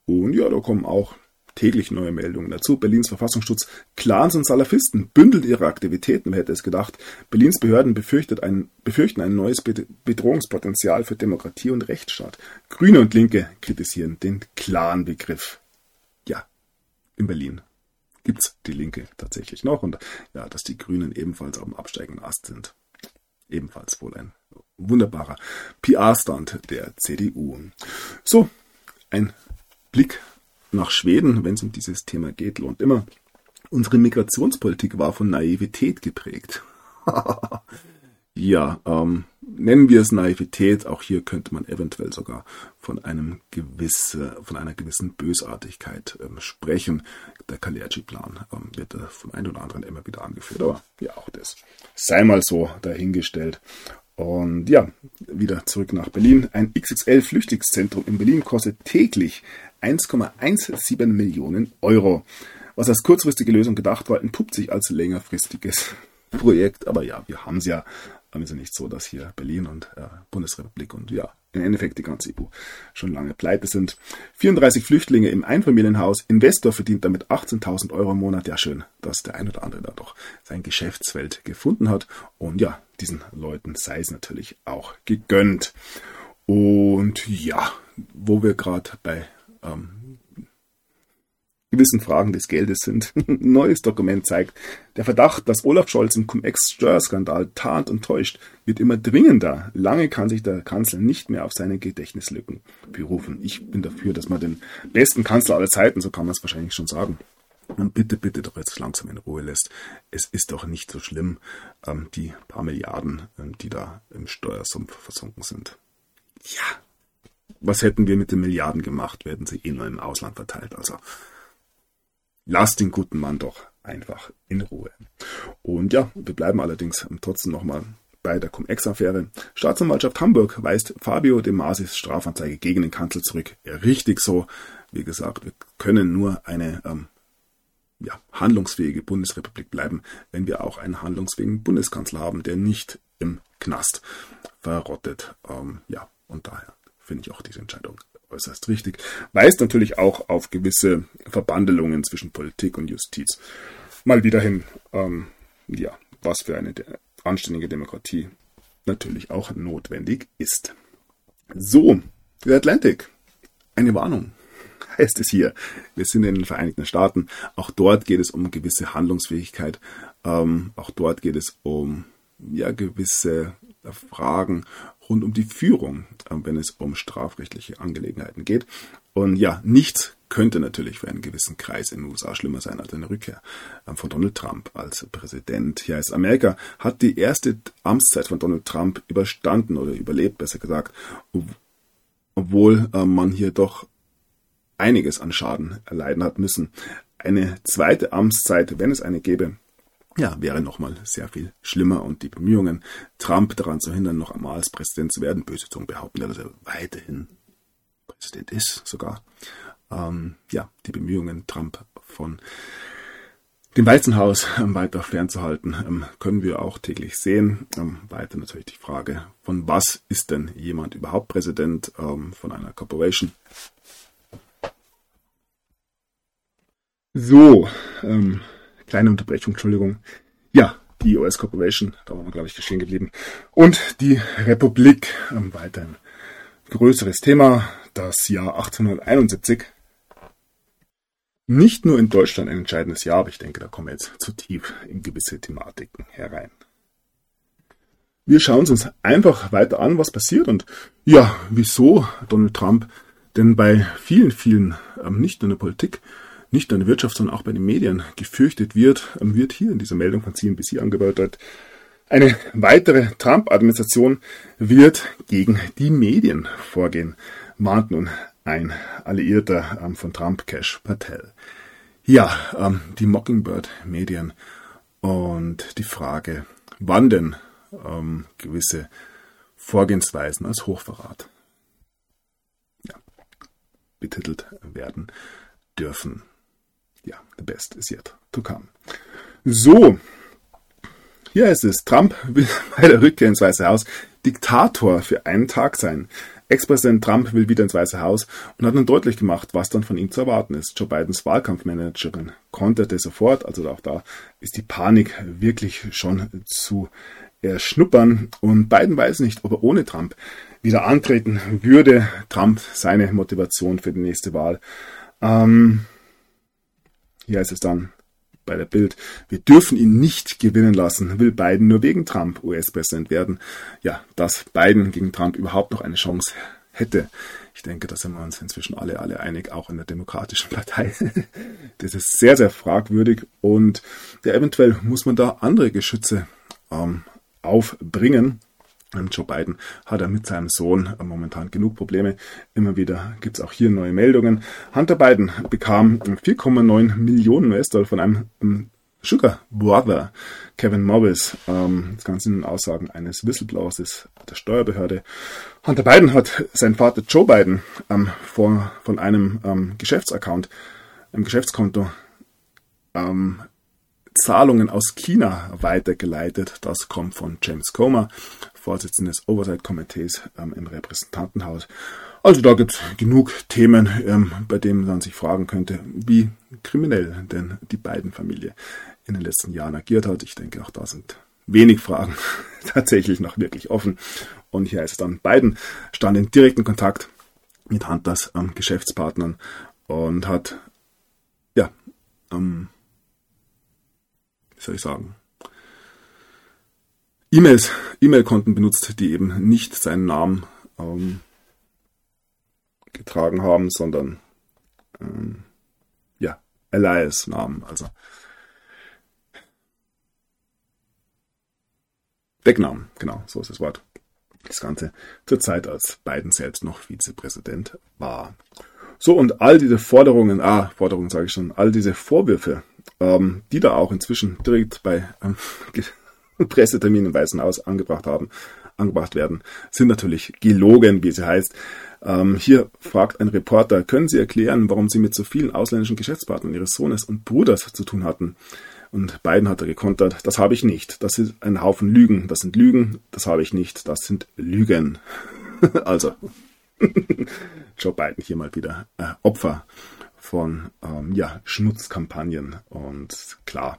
Und ja, da kommen auch täglich neue Meldungen dazu. Berlins Verfassungsschutz, Clans und Salafisten bündelt ihre Aktiviiten, wer hätte es gedacht. Berlins Behörden ein, befürchten ein neues Bedrohungspotenzial für Demokratie und Rechtsstaat. Grüne und Linke kritisieren den Clan-Begriff. Ja, in Berlin gibt's die Linke tatsächlich noch und ja, dass die Grünen ebenfalls auf dem absteigenden Ast sind. Ebenfalls wohl ein wunderbarer PR-Stand der CDU. So, ein Blick nach Schweden, wenn es um dieses Thema geht, lohnt immer. Unsere Migrationspolitik war von Naivität geprägt. [laughs] ja, ähm, nennen wir es Naivität. Auch hier könnte man eventuell sogar von einem gewisse, von einer gewissen Bösartigkeit ähm, sprechen. Der Kalergi-Plan ähm, wird äh, vom einen oder anderen immer wieder angeführt, aber ja, auch das sei mal so dahingestellt. Und ja, wieder zurück nach Berlin. Ein XXL-Flüchtlingszentrum in Berlin kostet täglich 1,17 Millionen Euro. Was als kurzfristige Lösung gedacht war, entpuppt sich als längerfristiges [laughs] Projekt. Aber ja, wir haben es ja. Ja nicht so, dass hier Berlin und äh, Bundesrepublik und ja, im Endeffekt die ganze EU schon lange pleite sind. 34 Flüchtlinge im Einfamilienhaus. Investor verdient damit 18.000 Euro im Monat. Ja, schön, dass der ein oder andere da doch sein Geschäftsfeld gefunden hat. Und ja, diesen Leuten sei es natürlich auch gegönnt. Und ja, wo wir gerade bei ähm, gewissen Fragen des Geldes sind. [laughs] Ein neues Dokument zeigt, der Verdacht, dass Olaf Scholz im Cum-Ex-Steuerskandal tarnt und täuscht, wird immer dringender. Lange kann sich der Kanzler nicht mehr auf seine Gedächtnislücken berufen. Ich bin dafür, dass man den besten Kanzler aller Zeiten, so kann man es wahrscheinlich schon sagen, und bitte, bitte doch jetzt langsam in Ruhe lässt. Es ist doch nicht so schlimm, ähm, die paar Milliarden, ähm, die da im Steuersumpf versunken sind. Ja, was hätten wir mit den Milliarden gemacht, werden sie eh nur im Ausland verteilt. Also lasst den guten Mann doch einfach in Ruhe. Und ja, wir bleiben allerdings trotzdem nochmal bei der Cum-Ex-Affäre. Staatsanwaltschaft Hamburg weist Fabio De Masis Strafanzeige gegen den Kanzler zurück. Richtig so. Wie gesagt, wir können nur eine ähm, ja, handlungsfähige Bundesrepublik bleiben, wenn wir auch einen handlungsfähigen Bundeskanzler haben, der nicht im Knast verrottet. Ähm, ja, und daher finde ich auch diese Entscheidung äußerst richtig. Weist natürlich auch auf gewisse Verbandelungen zwischen Politik und Justiz. Mal wieder hin, ähm, ja, was für eine anständige Demokratie natürlich auch notwendig ist. So, der Atlantic. Eine Warnung [laughs] heißt es hier. Wir sind in den Vereinigten Staaten. Auch dort geht es um gewisse Handlungsfähigkeit. Ähm, auch dort geht es um ja, gewisse Fragen rund um die Führung, äh, wenn es um strafrechtliche Angelegenheiten geht. Und ja, nichts könnte natürlich für einen gewissen Kreis in den USA schlimmer sein als eine Rückkehr äh, von Donald Trump als Präsident. Hier heißt Amerika hat die erste Amtszeit von Donald Trump überstanden oder überlebt, besser gesagt, obwohl äh, man hier doch einiges an Schaden erleiden hat müssen. Eine zweite Amtszeit, wenn es eine gäbe, ja, wäre nochmal sehr viel schlimmer und die Bemühungen, Trump daran zu hindern, noch einmal als Präsident zu werden, böse Zungen behaupten, dass er weiterhin Präsident ist sogar. Ähm, ja, die Bemühungen, Trump von dem Weizenhaus ähm, weiter fernzuhalten, ähm, können wir auch täglich sehen. Ähm, weiter natürlich die Frage, von was ist denn jemand überhaupt Präsident von einer Corporation? So, ähm, Kleine Unterbrechung, Entschuldigung. Ja, die US Corporation, da waren wir, glaube ich, geschehen geblieben. Und die Republik, ähm, weiterhin größeres Thema, das Jahr 1871. Nicht nur in Deutschland ein entscheidendes Jahr, aber ich denke, da kommen wir jetzt zu tief in gewisse Thematiken herein. Wir schauen uns einfach weiter an, was passiert und ja, wieso Donald Trump denn bei vielen, vielen, ähm, nicht nur in der Politik, nicht nur in der Wirtschaft, sondern auch bei den Medien gefürchtet wird, ähm, wird hier in dieser Meldung von CNBC angedeutet. Eine weitere Trump-Administration wird gegen die Medien vorgehen, mahnt nun ein Alliierter ähm, von Trump, Cash Patel. Ja, ähm, die Mockingbird-Medien und die Frage, wann denn gewisse Vorgehensweisen als Hochverrat betitelt werden dürfen ja, the best is yet to come. So, hier ist es. Trump will [laughs] bei der Rückkehr ins Weiße Haus Diktator für einen Tag sein. Ex-Präsident Trump will wieder ins Weiße Haus und hat nun deutlich gemacht, was dann von ihm zu erwarten ist. Joe Bidens Wahlkampfmanagerin konterte sofort, also auch da ist die Panik wirklich schon zu erschnuppern und Biden weiß nicht, ob er ohne Trump wieder antreten würde. Trump seine Motivation für die nächste Wahl. Ähm, hier heißt es dann bei der Bild, wir dürfen ihn nicht gewinnen lassen, will Biden nur wegen Trump US-Präsident werden. Ja, dass Biden gegen Trump überhaupt noch eine Chance hätte. Ich denke, da sind wir uns inzwischen alle, alle einig, auch in der Demokratischen Partei. [laughs] das ist sehr, sehr fragwürdig und ja, eventuell muss man da andere Geschütze ähm, aufbringen. Joe Biden hat er mit seinem Sohn momentan genug Probleme. Immer wieder gibt es auch hier neue Meldungen. Hunter Biden bekam 4,9 Millionen US-Dollar von einem ähm, Sugar Brother Kevin Morris. Ähm, das Ganze in Aussagen eines Whistleblowers der Steuerbehörde. Hunter Biden hat seinen Vater Joe Biden ähm, von einem ähm, Geschäftsaccount, einem Geschäftskonto ähm, Zahlungen aus China weitergeleitet. Das kommt von James Comer, Vorsitzender des Oversight-Komitees ähm, im Repräsentantenhaus. Also da gibt es genug Themen, ähm, bei denen man sich fragen könnte, wie kriminell denn die beiden Familie in den letzten Jahren agiert hat. Ich denke, auch da sind wenig Fragen [laughs] tatsächlich noch wirklich offen. Und hier ist es dann, Biden stand in direkten Kontakt mit Hunters ähm, Geschäftspartnern und hat ja ähm, wie soll ich sagen, E-Mails, E-Mail-Konten benutzt, die eben nicht seinen Namen ähm, getragen haben, sondern ähm, ja, Elias-Namen, also Decknamen, genau, so ist das Wort. Das Ganze zur Zeit, als Biden selbst noch Vizepräsident war. So, und all diese Forderungen, ah, Forderungen sage ich schon, all diese Vorwürfe, ähm, die da auch inzwischen direkt bei ähm, [laughs] Presseterminen im Weißen Haus angebracht haben, angebracht werden, sind natürlich gelogen, wie sie heißt. Ähm, hier fragt ein Reporter, können Sie erklären, warum Sie mit so vielen ausländischen Geschäftspartnern Ihres Sohnes und Bruders zu tun hatten? Und beiden hat er gekontert, das habe ich nicht. Das ist ein Haufen Lügen. Das sind Lügen, das habe ich nicht. Das sind Lügen. [laughs] also, [laughs] Joe Biden hier mal wieder äh, Opfer von ähm, ja, Schmutzkampagnen. Und klar,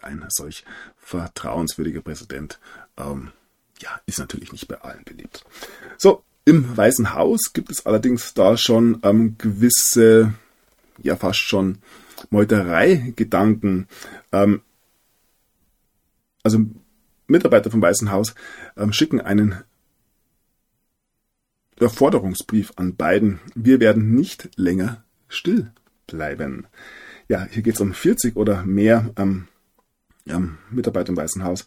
ein solch vertrauenswürdiger Präsident ähm, ja, ist natürlich nicht bei allen beliebt. So, im Weißen Haus gibt es allerdings da schon ähm, gewisse, ja fast schon Meuterei-Gedanken. Ähm, also Mitarbeiter vom Weißen Haus ähm, schicken einen Forderungsbrief an Biden. Wir werden nicht länger still bleiben. Ja, hier geht es um 40 oder mehr ähm, ähm, Mitarbeiter im Weißen Haus,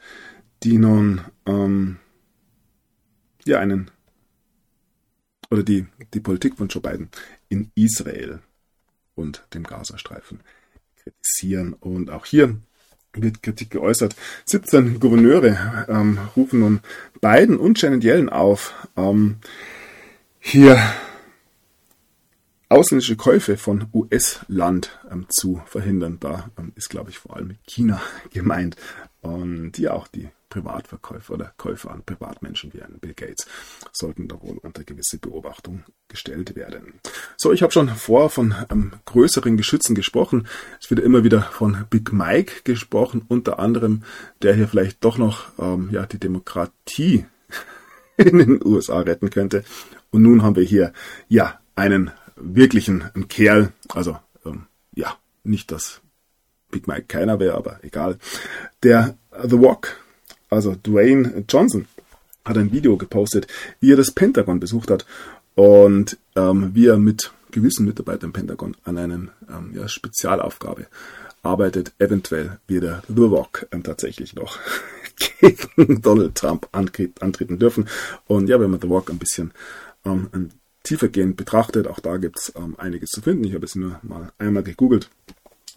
die nun ähm, ja einen oder die, die Politik von Joe Biden in Israel und dem Gazastreifen kritisieren. Und auch hier wird Kritik geäußert. 17 Gouverneure ähm, rufen nun Biden und Janet Yellen auf, ähm, hier ausländische Käufe von US-Land ähm, zu verhindern. Da ähm, ist, glaube ich, vor allem China [laughs] gemeint. Und ja, auch die Privatverkäufer oder Käufer an Privatmenschen wie ein Bill Gates sollten da wohl unter gewisse Beobachtung gestellt werden. So, ich habe schon vor von ähm, größeren Geschützen gesprochen. Es wird immer wieder von Big Mike gesprochen, unter anderem, der hier vielleicht doch noch ähm, ja, die Demokratie [laughs] in den USA retten könnte. Und nun haben wir hier ja einen wirklichen Kerl, also ähm, ja, nicht dass Big Mike keiner wäre, aber egal. Der The Walk also Dwayne Johnson, hat ein Video gepostet, wie er das Pentagon besucht hat und ähm, wie er mit gewissen Mitarbeitern im Pentagon an einer ähm, ja, Spezialaufgabe arbeitet, eventuell wieder The Rock ähm, tatsächlich noch [laughs] gegen Donald Trump antreten dürfen. Und ja, wenn man The Rock ein bisschen ähm, tiefergehend betrachtet, auch da gibt es ähm, einiges zu finden. Ich habe es nur mal einmal gegoogelt.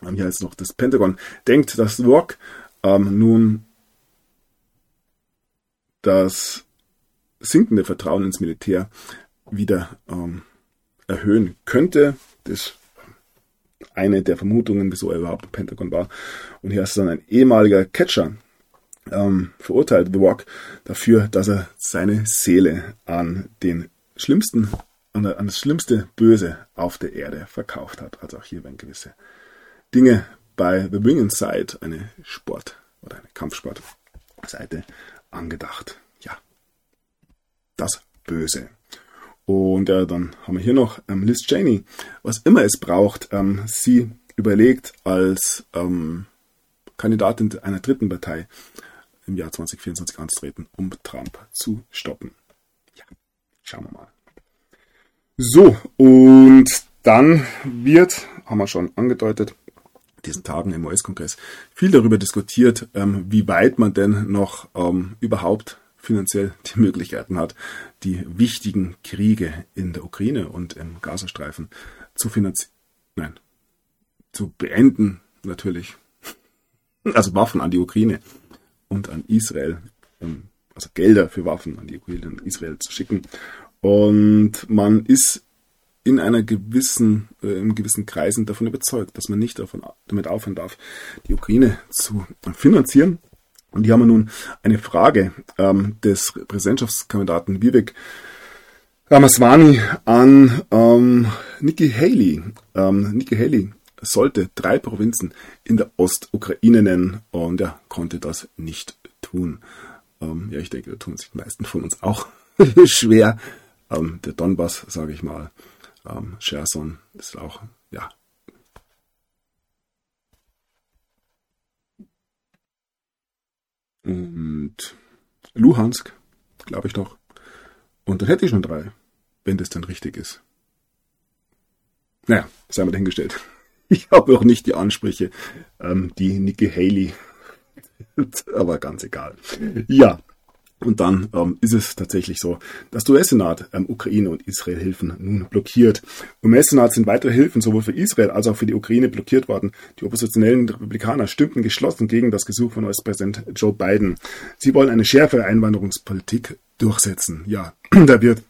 Ähm, hier ist noch das Pentagon. Denkt, dass The Rock ähm, nun das sinkende Vertrauen ins Militär wieder ähm, erhöhen könnte. Das eine der Vermutungen, wieso er überhaupt im Pentagon war. Und hier ist dann ein ehemaliger Catcher ähm, verurteilt, The Rock, dafür, dass er seine Seele an den schlimmsten, an, an das schlimmste Böse auf der Erde verkauft hat. Also auch hier werden gewisse Dinge bei The Wing Inside, eine Sport- oder eine Kampfsportseite, angedacht. Ja, das Böse. Und äh, dann haben wir hier noch ähm, Liz Cheney. Was immer es braucht, ähm, sie überlegt als ähm, Kandidatin einer dritten Partei im Jahr 2024 anzutreten, um Trump zu stoppen. Ja, schauen wir mal. So, und dann wird, haben wir schon angedeutet, diesen Tagen im US-Kongress viel darüber diskutiert, ähm, wie weit man denn noch ähm, überhaupt finanziell die Möglichkeiten hat, die wichtigen Kriege in der Ukraine und im Gazastreifen zu finanzieren, nein, zu beenden natürlich. Also Waffen an die Ukraine und an Israel, ähm, also Gelder für Waffen an die Ukraine und Israel zu schicken. Und man ist in einer gewissen, äh, in gewissen Kreisen davon überzeugt, dass man nicht davon, damit aufhören darf, die Ukraine zu finanzieren. Und hier haben wir nun eine Frage ähm, des Präsidentschaftskandidaten Vivek Ramaswamy an ähm, Nikki Haley. Ähm, Nikki Haley sollte drei Provinzen in der Ostukraine nennen und er konnte das nicht tun. Ähm, ja, ich denke, da tun sich die meisten von uns auch [laughs] schwer. Ähm, der Donbass, sage ich mal, ähm, Cherson ist auch, ja. Und Luhansk, glaube ich doch. Und dann hätte ich schon drei, wenn das dann richtig ist. Naja, sei mal dahingestellt. [laughs] Ich habe auch nicht die Ansprüche, ähm, die Nikki Haley. [laughs] Aber ganz egal. Ja, Und dann ähm, ist es tatsächlich so, dass der US-Senat ähm, Ukraine und Israel Hilfen nun blockiert. Im US-Senat sind weitere Hilfen sowohl für Israel als auch für die Ukraine blockiert worden. Die oppositionellen Republikaner stimmten geschlossen gegen das Gesuch von US-Präsident Joe Biden. Sie wollen eine schärfere Einwanderungspolitik durchsetzen. Ja, [clears throat] da wird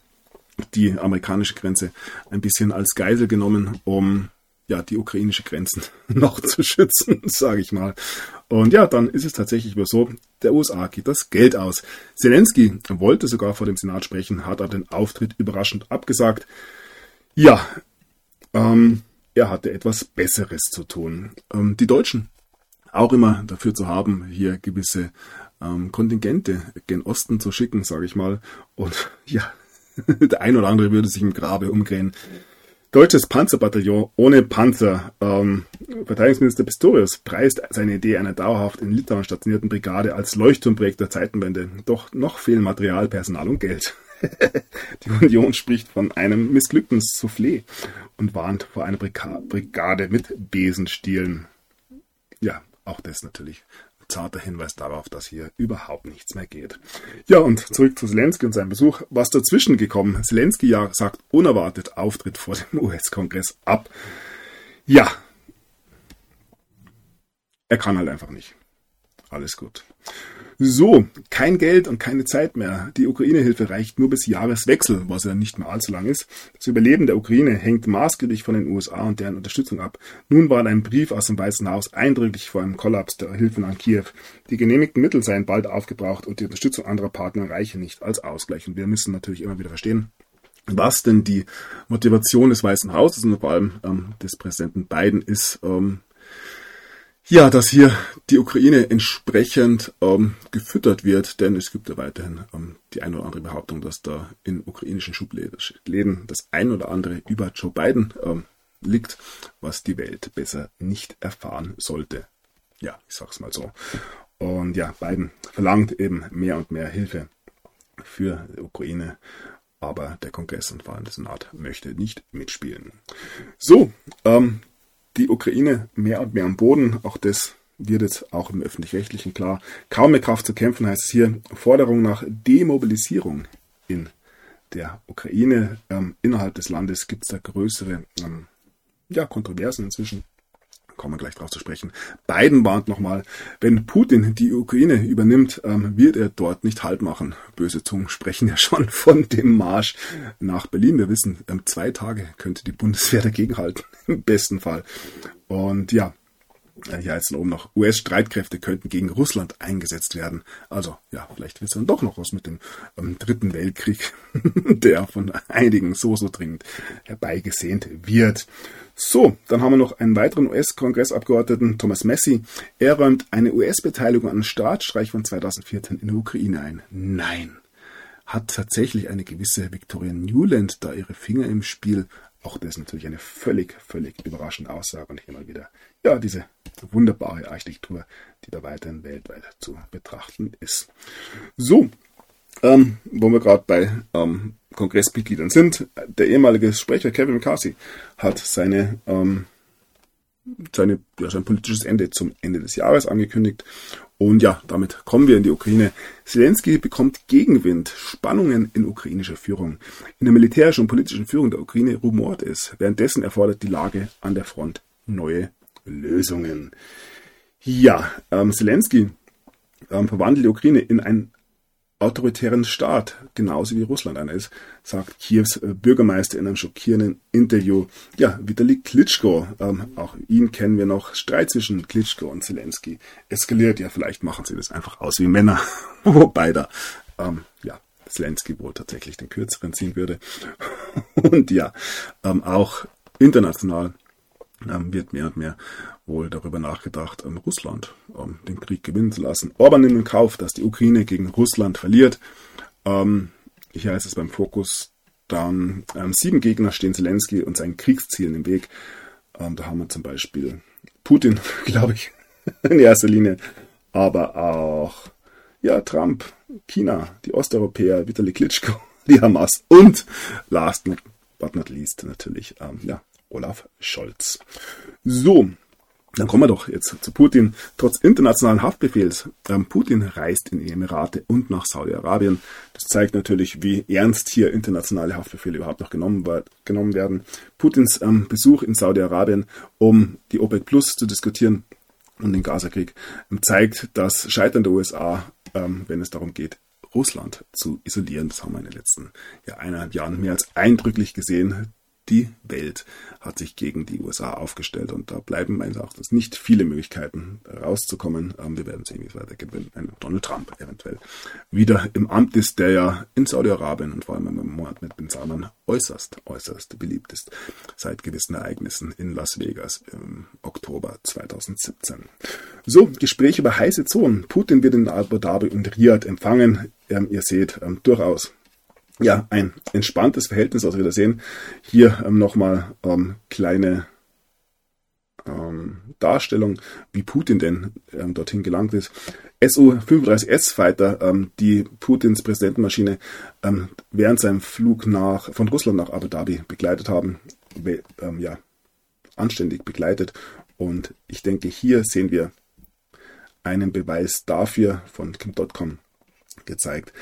die amerikanische Grenze ein bisschen als Geisel genommen, um ja, die ukrainische Grenzen [laughs] noch zu schützen, [laughs] sage ich mal. Und ja, dann ist es tatsächlich über so, der USA geht das Geld aus. Zelensky wollte sogar vor dem Senat sprechen, hat aber den Auftritt überraschend abgesagt. Ja, ähm, er hatte etwas Besseres zu tun. Ähm, die Deutschen auch immer dafür zu haben, hier gewisse ähm, Kontingente gen Osten zu schicken, sage ich mal. Und [laughs] ja, [laughs] der ein oder andere würde sich im Grabe umdrehen. Deutsches Panzerbataillon ohne Panzer. Ähm, Verteidigungsminister Pistorius preist seine Idee einer dauerhaft in Litauen stationierten Brigade als Leuchtturmprojekt der Zeitenwende. Doch noch fehlen Material, Personal und Geld. [laughs] Die Union spricht von einem missglückten Soufflé und warnt vor einer Brigade mit Besenstielen. Ja, auch das natürlich zarter Hinweis darauf, dass hier überhaupt nichts mehr geht. Ja, und zurück zu Zelensky und seinem Besuch. Was dazwischen gekommen? Zelensky ja sagt unerwartet Auftritt vor dem [laughs] US-Kongress ab. Ja. Er kann halt einfach nicht. Alles gut. So, kein Geld und keine Zeit mehr. Die Ukraine-Hilfe reicht nur bis Jahreswechsel, was ja nicht mehr allzu lang ist. Das Überleben der Ukraine hängt maßgeblich von den USA und deren Unterstützung ab. Nun war ein Brief aus dem Weißen Haus eindrücklich vor einem Kollaps der Hilfen an Kiew. Die genehmigten Mittel seien bald aufgebraucht und die Unterstützung anderer Partner reiche nicht als Ausgleich. Und wir müssen natürlich immer wieder verstehen, was denn die Motivation des Weißen Hauses und vor allem ähm, des Präsidenten Biden ist, ähm, ja, dass hier die Ukraine entsprechend ähm, gefüttert wird, denn es gibt ja weiterhin ähm, die eine oder andere Behauptung, dass da in ukrainischen Schubläden das ein oder andere über Joe Biden ähm, liegt, was die Welt besser nicht erfahren sollte. Ja, ich sag's mal so. Und ja, Biden verlangt eben mehr und mehr Hilfe für die Ukraine, aber der Kongress und vor allem der Senat möchte nicht mitspielen. So, ähm, die Ukraine mehr und mehr am Boden. Auch das wird jetzt auch im öffentlich-rechtlichen klar. Kaum mehr Kraft zu kämpfen heißt es hier Forderung nach Demobilisierung in der Ukraine. Ähm, innerhalb des Landes gibt es da größere ähm, ja, Kontroversen inzwischen kommen wir gleich drauf zu sprechen. Biden warnt nochmal, wenn Putin die Ukraine übernimmt, ähm, wird er dort nicht Halt machen. Böse Zungen sprechen ja schon [laughs] von dem Marsch nach Berlin. Wir wissen, ähm, zwei Tage könnte die Bundeswehr dagegenhalten, [laughs] im besten Fall. Und ja, äh, hier heißt es oben noch, US-Streitkräfte könnten gegen Russland eingesetzt werden. Also, ja, vielleicht wird es dann doch noch was mit dem ähm, Dritten Weltkrieg, [laughs] der von einigen so, so dringend herbeigesehnt wird. So, dann haben wir noch einen weiteren US-Kongressabgeordneten, Thomas Messi. Er räumt eine US-Beteiligung an den Staatsstreich von 2014 in der Ukraine ein. Nein. Hat tatsächlich eine gewisse Victoria Newland da ihre Finger im Spiel? Auch das ist natürlich eine völlig, völlig überraschende Aussage und hier mal wieder, ja, diese wunderbare Architektur, die da weiterhin weltweit zu betrachten ist. So, ähm, wo wir gerade bei ähm, Kongressmitgliedern sind. Der ehemalige Sprecher Kevin McCarthy hat seine, ähm, seine, ja, sein politisches Ende zum Ende des Jahres angekündigt. Und ja, damit kommen wir in die Ukraine. Zelensky bekommt Gegenwind, Spannungen in ukrainischer Führung. In der militärischen und politischen Führung der Ukraine rumort es. Währenddessen erfordert die Lage an der Front neue Lösungen. Ja, ähm, Zelensky ähm, verwandelt die Ukraine in ein autoritären Staat, genauso wie Russland einer ist, sagt Kiews äh, Bürgermeister in einem schockierenden Interview. Ja, Vitali Klitschko, ähm, auch ihn kennen wir noch, Streit zwischen Klitschko und Zelensky eskaliert. Ja, vielleicht machen sie das einfach aus wie Männer, [laughs] wobei da, ähm, ja, Zelensky wohl tatsächlich den kürzeren ziehen würde. [laughs] und ja, ähm, auch international wird mehr und mehr wohl darüber nachgedacht, ähm, Russland ähm, den Krieg gewinnen zu lassen. Orban nimmt in Kauf, dass die Ukraine gegen Russland verliert. Ähm, hier heißt es beim Fokus dann, ähm, sieben Gegner stehen Zelensky und seinen Kriegszielen im Weg. Ähm, da haben wir zum Beispiel Putin, [laughs] glaube ich, in erster Linie, aber auch ja, Trump, China, die Osteuropäer, Vitali Klitschko, [laughs] die Hamas und last but not least natürlich ähm, ja, Olaf Scholz. So, Dann kommen wir doch jetzt zu Putin. Trotz internationalen Haftbefehls, ähm, Putin reist in die Emirate und nach Saudi-Arabien. Das zeigt natürlich, wie ernst hier internationale Haftbefehle überhaupt noch genommen, genommen werden. Putins ähm, Besuch in Saudi-Arabien, um die OPEC Plus zu diskutieren und den Gazakrieg, ähm, zeigt das Scheitern der USA, wenn es darum geht, Russland zu isolieren. Das haben wir in den letzten ja, eineinhalb Jahren mehr als eindrücklich gesehen die Welt hat sich gegen die USA aufgestellt und da bleiben meines Erachtens nicht viele Möglichkeiten rauszukommen. Ähm, wir werden sehen, wie es weitergeht, wenn Donald Trump eventuell wieder im Amt ist, der ja in Saudi-Arabien und vor allem im mit Bin Salman äußerst, äußerst beliebt ist, seit gewissen Ereignissen in Las Vegas im Oktober 2017. So, Gespräche über heiße Zonen. Putin wird in Abu Dhabi und Riyadh empfangen. Ähm, ihr seht ähm, durchaus ja, ein entspanntes Verhältnis, also wir sehen hier ähm, nochmal ähm, kleine ähm, Darstellung, wie Putin denn ähm, dorthin gelangt ist. Su-35S-Fighter, ähm, die Putins Präsidentenmaschine ähm, während seinem Flug nach, von Russland nach Abu Dhabi begleitet haben, be, ähm, ja, anständig begleitet. Und ich denke, hier sehen wir einen Beweis dafür von Kim.com gezeigt,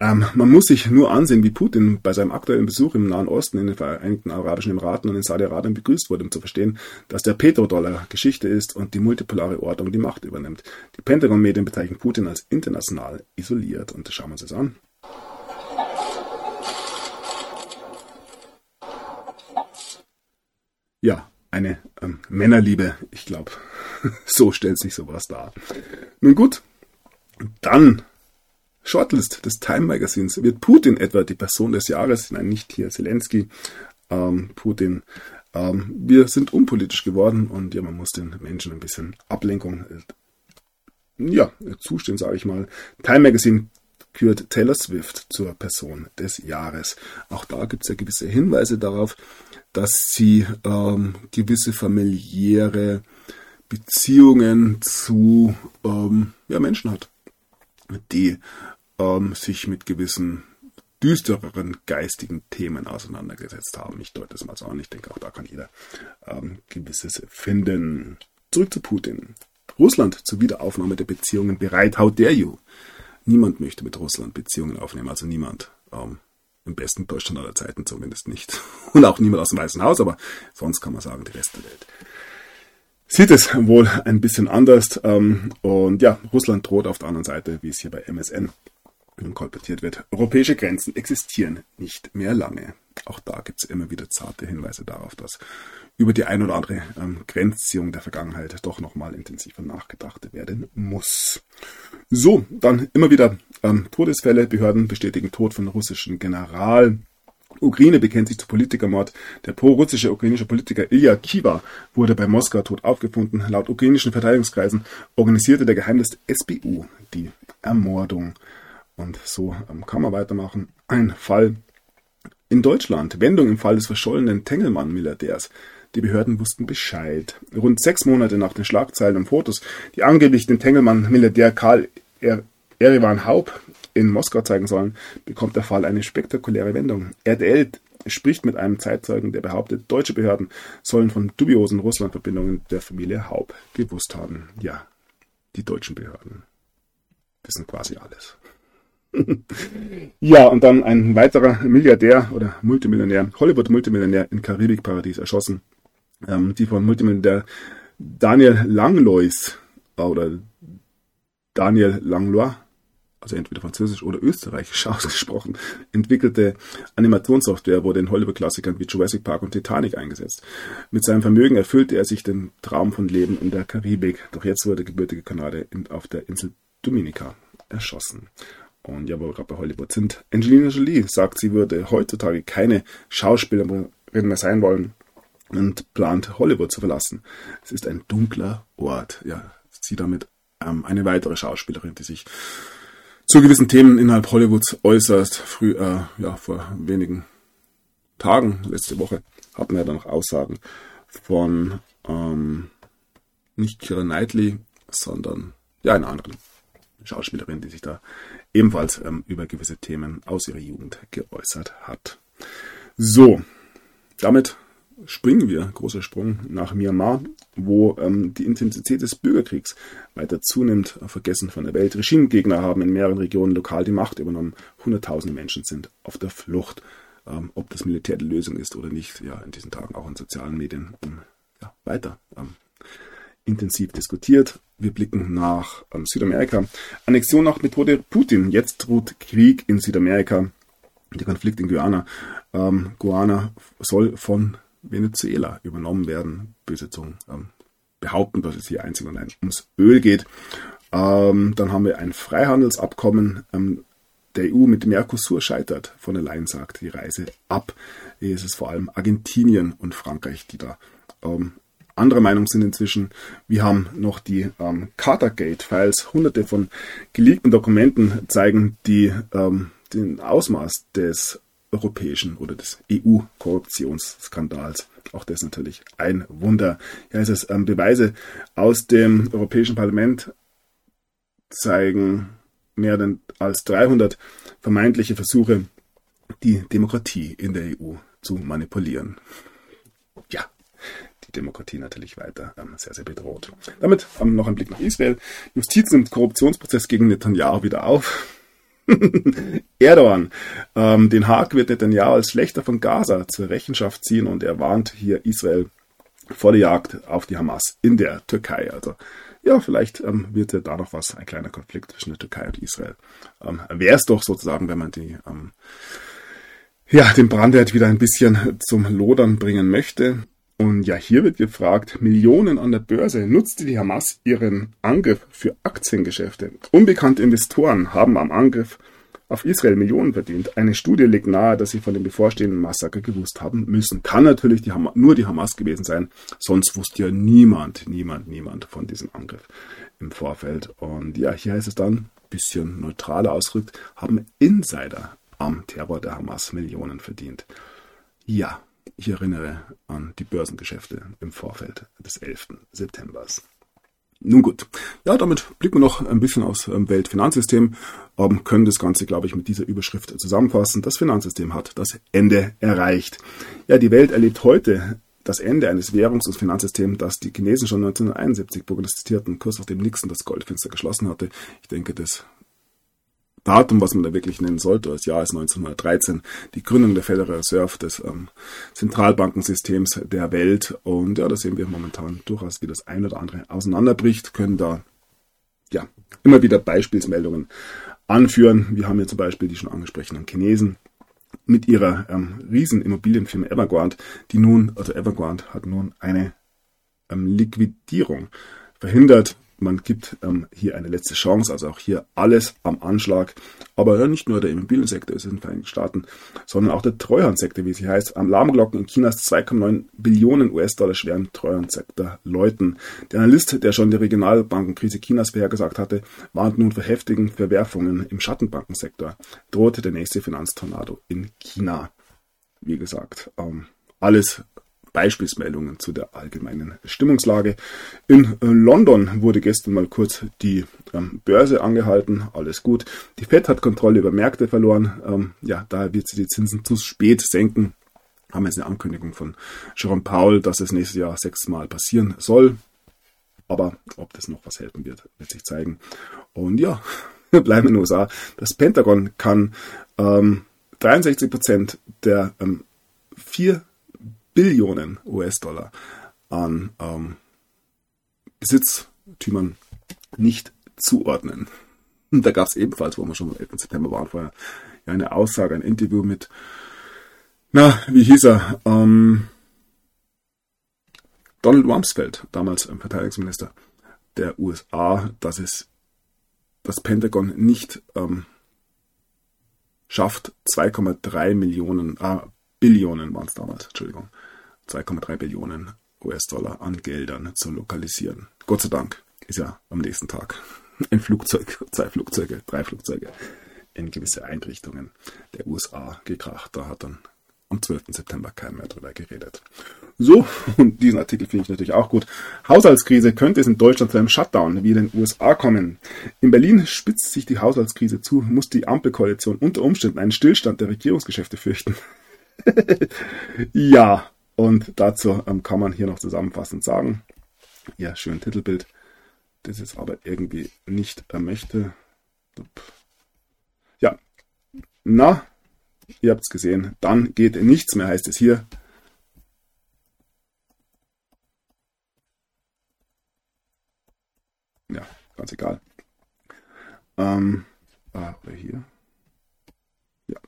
ähm, man muss sich nur ansehen, wie Putin bei seinem aktuellen Besuch im Nahen Osten, in den Vereinigten Arabischen Emiraten und in Saudi-Arabien begrüßt wurde, um zu verstehen, dass der Petrodollar Geschichte ist und die multipolare Ordnung die Macht übernimmt. Die Pentagon-Medien bezeichnen Putin als international isoliert und schauen wir uns das an. Ja, eine ähm, Männerliebe, ich glaube, [laughs] so stellt sich sowas dar. Nun gut, dann Shortlist des Time Magazins wird Putin etwa die Person des Jahres, nein, nicht hier Zelensky, ähm, Putin. Ähm, wir sind unpolitisch geworden und ja, man muss den Menschen ein bisschen Ablenkung äh, ja, zustehen, sage ich mal. Time Magazine kürt Taylor Swift zur Person des Jahres. Auch da gibt es ja gewisse Hinweise darauf, dass sie ähm, gewisse familiäre Beziehungen zu ähm, ja, Menschen hat, die ähm, sich mit gewissen düstereren geistigen Themen auseinandergesetzt haben. Ich deute das mal so an. Ich denke, auch da kann jeder ähm, gewisses finden. Zurück zu Putin. Russland zur Wiederaufnahme der Beziehungen bereit. How dare you? Niemand möchte mit Russland Beziehungen aufnehmen, also niemand. Ähm, Im besten Deutschland aller Zeiten zumindest nicht. [laughs] Und auch niemand aus dem Weißen Haus, aber sonst kann man sagen, die Rest der Welt sieht es wohl ein bisschen anders. Ähm, und ja, Russland droht auf der anderen Seite, wie es hier bei MSN kolportiert wird. Europäische Grenzen existieren nicht mehr lange. Auch da gibt es immer wieder zarte Hinweise darauf, dass über die ein oder andere ähm, Grenzziehung der Vergangenheit doch nochmal intensiver nachgedacht werden muss. So, dann immer wieder ähm, Todesfälle. Behörden bestätigen Tod von russischen General. Ukraine bekennt sich zu Politikermord. Der pro-russische ukrainische Politiker Ilya Kiva wurde bei Moskau tot aufgefunden. Laut ukrainischen Verteidigungskreisen organisierte der Geheimnis SBU die Ermordung. Und so ähm, kann man weitermachen. Ein Fall in Deutschland. Wendung im Fall des verschollenen Tengelmann-Milliardärs. Die Behörden wussten Bescheid. Rund sechs Monate nach den Schlagzeilen und Fotos, die angeblich den Tengelmann-Milliardär Karl er Erivan Haub in Moskau zeigen sollen, bekommt der Fall eine spektakuläre Wendung. RTL spricht mit einem Zeitzeugen, der behauptet, deutsche Behörden sollen von dubiosen Russlandverbindungen der Familie Haub gewusst haben. Ja, die deutschen Behörden wissen quasi alles [laughs] ja, und dann ein weiterer Milliardär oder Multimillionär, Hollywood-Multimillionär in Karibikparadies erschossen. Ähm, die von Multimillionär Daniel Langlois oder Daniel Langlois, also entweder französisch oder österreichisch [laughs] ausgesprochen, entwickelte Animationssoftware wurde in Hollywood-Klassikern wie Jurassic Park und Titanic eingesetzt. Mit seinem Vermögen erfüllte er sich den Traum von Leben in der Karibik, doch jetzt wurde gebürtige Kanadier auf der Insel Dominica erschossen. Und ja, wo wir gerade bei Hollywood sind, Angelina Jolie sagt, sie würde heutzutage keine Schauspielerin mehr sein wollen und plant Hollywood zu verlassen. Es ist ein dunkler Ort. Ja, sie damit ähm, eine weitere Schauspielerin, die sich zu gewissen Themen innerhalb Hollywoods äußert. Früh, äh, ja, vor wenigen Tagen, letzte Woche, hatten wir dann noch Aussagen von ähm, nicht Kira Knightley, sondern ja, einer anderen Schauspielerin, die sich da ebenfalls ähm, über gewisse Themen aus ihrer Jugend geäußert hat. So, damit springen wir, großer Sprung, nach Myanmar, wo ähm, die Intensität des Bürgerkriegs weiter zunimmt, vergessen von der Welt. Regimegegner haben in mehreren Regionen lokal die Macht übernommen. Hunderttausende Menschen sind auf der Flucht. Ähm, ob das Militär die Lösung ist oder nicht, ja, in diesen Tagen auch in sozialen Medien ähm, ja, weiter ähm, intensiv diskutiert. Wir blicken nach ähm, Südamerika. Annexion nach Methode Putin. Jetzt droht Krieg in Südamerika. Der Konflikt in Guyana. Ähm, Guyana soll von Venezuela übernommen werden. Böse Zungen ähm, behaupten, dass es hier einzig und allein ums Öl geht. Ähm, dann haben wir ein Freihandelsabkommen ähm, der EU mit Mercosur scheitert. Von der Leyen sagt die Reise ab. Hier ist es vor allem Argentinien und Frankreich, die da ähm, anderer Meinung sind inzwischen. Wir haben noch die ähm, Cartergate-Files. Hunderte von geleakten Dokumenten zeigen die, ähm, den Ausmaß des europäischen oder des EU-Korruptionsskandals. Auch das ist natürlich ein Wunder. Hier heißt es, ähm, Beweise aus dem Europäischen Parlament zeigen mehr als 300 vermeintliche Versuche, die Demokratie in der EU zu manipulieren. Ja, die Demokratie natürlich weiter ähm, sehr, sehr bedroht. Damit ähm, noch ein Blick nach Israel. Justiz nimmt Korruptionsprozess gegen Netanyahu wieder auf. [laughs] Erdogan. Ähm, den Haag wird Netanyahu als Schlechter von Gaza zur Rechenschaft ziehen und er warnt hier Israel vor der Jagd auf die Hamas in der Türkei. Also ja, vielleicht ähm, wird ja da noch was, ein kleiner Konflikt zwischen der Türkei und Israel. Ähm, Wäre es doch sozusagen, wenn man die, ähm, ja, den Brandherd wieder ein bisschen zum Lodern bringen möchte. Und ja, hier wird gefragt, Millionen an der Börse. Nutzte die Hamas ihren Angriff für Aktiengeschäfte? Unbekannte Investoren haben am Angriff auf Israel Millionen verdient. Eine Studie legt nahe, dass sie von dem bevorstehenden Massaker gewusst haben müssen. Kann natürlich die nur die Hamas gewesen sein, sonst wusste ja niemand, niemand, niemand von diesem Angriff im Vorfeld. Und ja, hier heißt es dann, bisschen neutraler ausgedrückt, haben Insider am Terror der Hamas Millionen verdient. Ja, ich erinnere an die Börsengeschäfte im Vorfeld des 11. Septembers. Nun gut, ja, damit blicken wir noch ein bisschen aufs ähm, Weltfinanzsystem, ähm, können das Ganze, glaube ich, mit dieser Überschrift zusammenfassen. Das Finanzsystem hat das Ende erreicht. Ja, die Welt erlebt heute das Ende eines Währungs- und Finanzsystems, das die Chinesen schon 1971 prognostizierten, kurz nachdem Nixon das Goldfenster geschlossen hatte. Ich denke, das Datum, was man da wirklich nennen sollte, das Jahr ist 1913, die Gründung der Federal Reserve, des ähm, Zentralbankensystems der Welt. Und ja, da sehen wir momentan durchaus, wie das ein oder andere auseinanderbricht, können da ja immer wieder Beispielsmeldungen anführen. Wir haben hier zum Beispiel die schon angesprochenen Chinesen mit ihrer ähm, riesen Immobilienfirma Evergrande, die nun, also Evergrande hat nun eine ähm, Liquidierung verhindert man gibt ähm, hier eine letzte Chance, also auch hier alles am Anschlag. Aber nicht nur der Immobiliensektor ist in den Vereinigten Staaten, sondern auch der Treuhandsektor, wie sie heißt. Am Alarmglocken in Chinas 2,9 Billionen US-Dollar schweren Treuhandsektor läuten. Der Analyst, der schon die Regionalbankenkrise Chinas vorhergesagt hatte, warnt nun vor heftigen Verwerfungen im Schattenbankensektor. Drohte der nächste Finanztornado in China. Wie gesagt, ähm, alles Beispielsmeldungen zu der allgemeinen Stimmungslage. In äh, London wurde gestern mal kurz die ähm, Börse angehalten, alles gut. Die Fed hat Kontrolle über Märkte verloren. Ähm, ja, daher wird sie die Zinsen zu spät senken. Haben jetzt eine Ankündigung von Jerome Powell, dass es nächstes Jahr sechsmal passieren soll. Aber ob das noch was helfen wird, wird sich zeigen. Und ja, [laughs] wir bleiben in den USA. Das Pentagon kann ähm, 63 Prozent der ähm, vier Billionen US-Dollar an ähm, Besitztümern nicht zuordnen. Und da gab es ebenfalls, wo wir schon am 11. September waren, vorher ja eine Aussage, ein Interview mit, na, wie hieß er, ähm, Donald Rumsfeld, damals Verteidigungsminister der USA, dass es das Pentagon nicht ähm, schafft, 2,3 Millionen, ah, Billionen waren es damals, Entschuldigung, 2,3 Billionen US-Dollar an Geldern zu lokalisieren. Gott sei Dank ist ja am nächsten Tag [laughs] ein Flugzeug, zwei Flugzeuge, drei Flugzeuge in gewisse Einrichtungen der USA gekracht. Da hat dann am 12. September keiner mehr drüber geredet. So, und diesen Artikel finde ich natürlich auch gut. Haushaltskrise könnte es in Deutschland zu einem Shutdown wie in den USA kommen. In Berlin spitzt sich die Haushaltskrise zu, muss die Ampelkoalition unter Umständen einen Stillstand der Regierungsgeschäfte fürchten. [laughs] ja, Und dazu ähm, kann man hier noch zusammenfassend sagen, ja, schön Titelbild, das ist aber irgendwie nicht er möchte. Ja, na, ihr habt es gesehen, dann geht nichts mehr, heißt es hier. Ja, ganz egal. Ähm, ah, oder hier. Ja,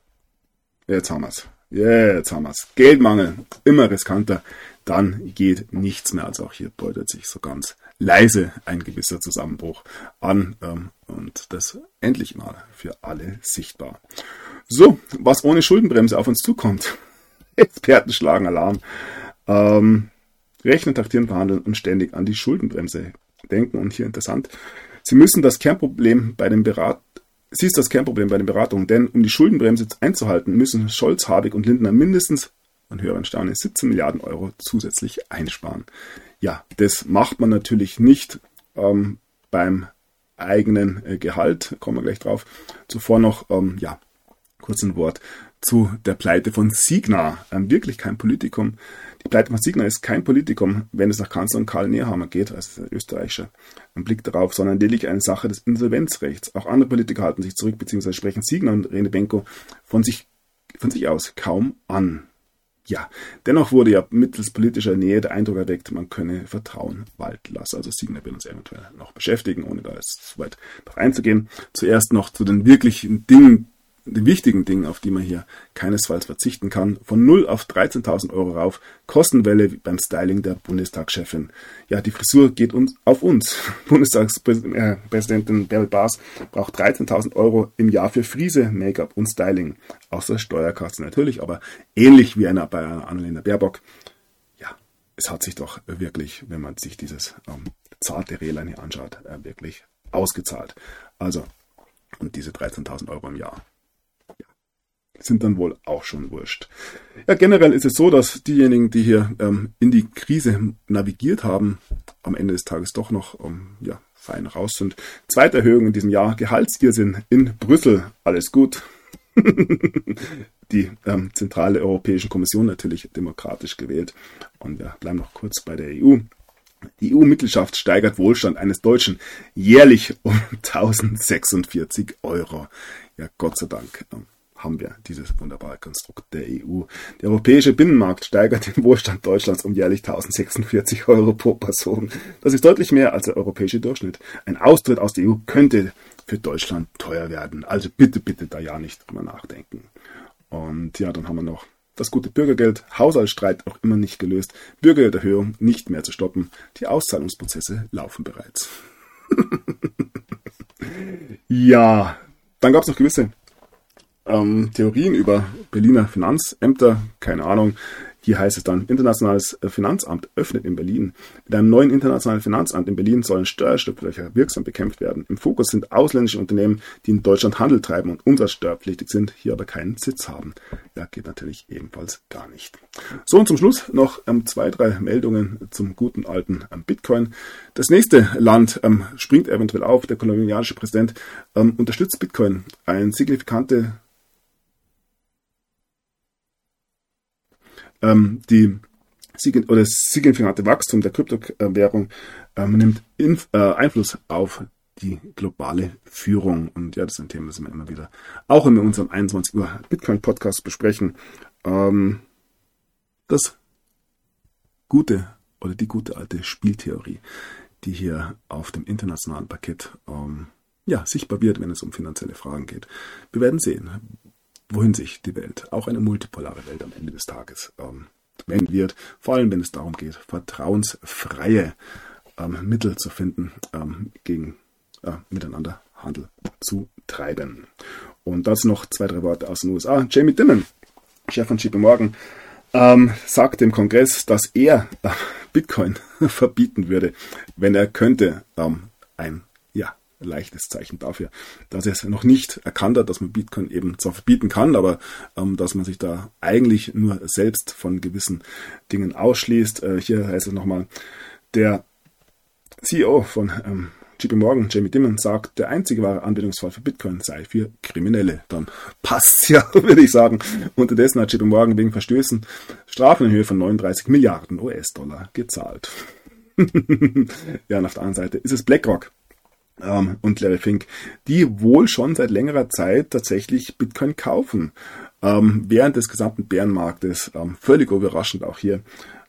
jetzt haben wir es. Jetzt haben wir es. Geldmangel, immer riskanter. Dann geht nichts mehr. Also auch hier deutet sich so ganz leise ein gewisser Zusammenbruch an. Ähm, und das endlich mal für alle sichtbar. So, was ohne Schuldenbremse auf uns zukommt. [laughs] Experten schlagen Alarm. Ähm, rechnen, taktieren, verhandeln und ständig an die Schuldenbremse denken. Und hier interessant. Sie müssen das Kernproblem bei den Berat Sie ist das Kernproblem bei den Beratungen, denn um die Schuldenbremse einzuhalten, müssen Scholz, Habeck und Lindner mindestens, man höre Staunen, 17 Milliarden Euro zusätzlich einsparen. Ja, das macht man natürlich nicht ähm, beim eigenen äh, Gehalt, kommen wir gleich drauf. Zuvor noch, ähm, ja, kurz ein Wort zu der Pleite von Signa. Ähm, wirklich kein Politikum. Die Pleite von Signa ist kein Politikum, wenn es nach Kanzlerin Karl Nehammer geht, also österreichischer ein Blick darauf, sondern lediglich eine Sache des Insolvenzrechts. Auch andere Politiker halten sich zurück, beziehungsweise sprechen Signa und Rene Benko von sich, von sich aus kaum an. Ja, dennoch wurde ja mittels politischer Nähe der Eindruck erweckt, man könne Vertrauen walten lassen. Also Signa wird uns eventuell noch beschäftigen, ohne da jetzt zu weit drauf einzugehen. Zuerst noch zu den wirklichen Dingen, die wichtigen Dingen, auf die man hier keinesfalls verzichten kann. Von 0 auf 13.000 Euro rauf. Kostenwelle beim Styling der Bundestagschefin. Ja, die Frisur geht uns auf uns. [laughs] Bundestagspräsidentin Bärbel Baas braucht 13.000 Euro im Jahr für Frise, Make-up und Styling. Außer Steuerkasse natürlich, aber ähnlich wie einer bei einer Annalena Baerbock. Ja, es hat sich doch wirklich, wenn man sich dieses ähm, zarte Rehlein hier anschaut, äh, wirklich ausgezahlt. Also, und diese 13.000 Euro im Jahr sind dann wohl auch schon wurscht. Ja, generell ist es so, dass diejenigen, die hier ähm, in die Krise navigiert haben, am Ende des Tages doch noch ähm, ja, fein raus sind. Zweite Erhöhung in diesem Jahr, Gehaltstirsinn in Brüssel, alles gut. [laughs] die ähm, zentrale Europäische Kommission natürlich demokratisch gewählt. Und wir bleiben noch kurz bei der EU. Die EU-Mitgliedschaft steigert Wohlstand eines Deutschen jährlich um [laughs] 1046 Euro. Ja, Gott sei Dank. Haben wir dieses wunderbare Konstrukt der EU. Der europäische Binnenmarkt steigert den Wohlstand Deutschlands um jährlich 1046 Euro pro Person. Das ist deutlich mehr als der europäische Durchschnitt. Ein Austritt aus der EU könnte für Deutschland teuer werden. Also bitte, bitte da ja nicht drüber nachdenken. Und ja, dann haben wir noch das gute Bürgergeld, Haushaltsstreit auch immer nicht gelöst, Bürgergelderhöhung nicht mehr zu stoppen. Die Auszahlungsprozesse laufen bereits. [laughs] ja, dann gab es noch gewisse ähm, Theorien über Berliner Finanzämter, keine Ahnung. Hier heißt es dann, internationales äh, Finanzamt öffnet in Berlin. Mit einem neuen internationalen Finanzamt in Berlin sollen Steuerschlupflöcher wirksam bekämpft werden. Im Fokus sind ausländische Unternehmen, die in Deutschland Handel treiben und umsatzsteuerpflichtig sind, hier aber keinen Sitz haben. Ja, geht natürlich ebenfalls gar nicht. So, und zum Schluss noch ähm, zwei, drei Meldungen zum guten alten ähm, Bitcoin. Das nächste Land ähm, springt eventuell auf. Der kolumbianische Präsident ähm, unterstützt Bitcoin. Ein signifikante ähm, die oder signifikante Wachstum der Kryptowährung ähm, nimmt Inf äh, Einfluss auf die globale Führung. Und ja, das ist ein Thema, das wir immer wieder auch in unserem 21 Uhr Bitcoin Podcast besprechen. Ähm, das gute oder die gute alte Spieltheorie, die hier auf dem internationalen Parkett ähm, ja, sichtbar wird, wenn es um finanzielle Fragen geht. Wir werden sehen, wohin sich die Welt, auch eine multipolare Welt am Ende des Tages, ähm, wenden wird. Vor allem, wenn es darum geht, vertrauensfreie ähm, Mittel zu finden, ähm, gegen äh, miteinander Handel zu treiben. Und das noch zwei, drei Worte aus den USA. Jamie Dimon, Chef von JP Morgan, ähm, sagt dem Kongress, dass er äh, Bitcoin [laughs] verbieten würde, wenn er könnte, ähm, ein leichtes Zeichen dafür, dass er es noch nicht erkannt hat, dass man Bitcoin eben zwar verbieten kann, aber ähm, dass man sich da eigentlich nur selbst von gewissen Dingen ausschließt. Äh, hier heißt es nochmal, der CEO von ähm, JP Morgan, Jamie Dimon sagt, der einzige wahre Anwendungsfall für Bitcoin sei für Kriminelle. Dann passt's ja, [laughs] würde ich sagen. Unterdessen hat JP Morgan wegen Verstößen Strafen in Höhe von 39 Milliarden US-Dollar gezahlt. [laughs] ja, und auf der anderen Seite ist es BlackRock ähm, und Larry Fink, die wohl schon seit längerer Zeit tatsächlich Bitcoin kaufen. Ähm, während des gesamten Bärenmarktes, ähm, völlig überraschend auch hier,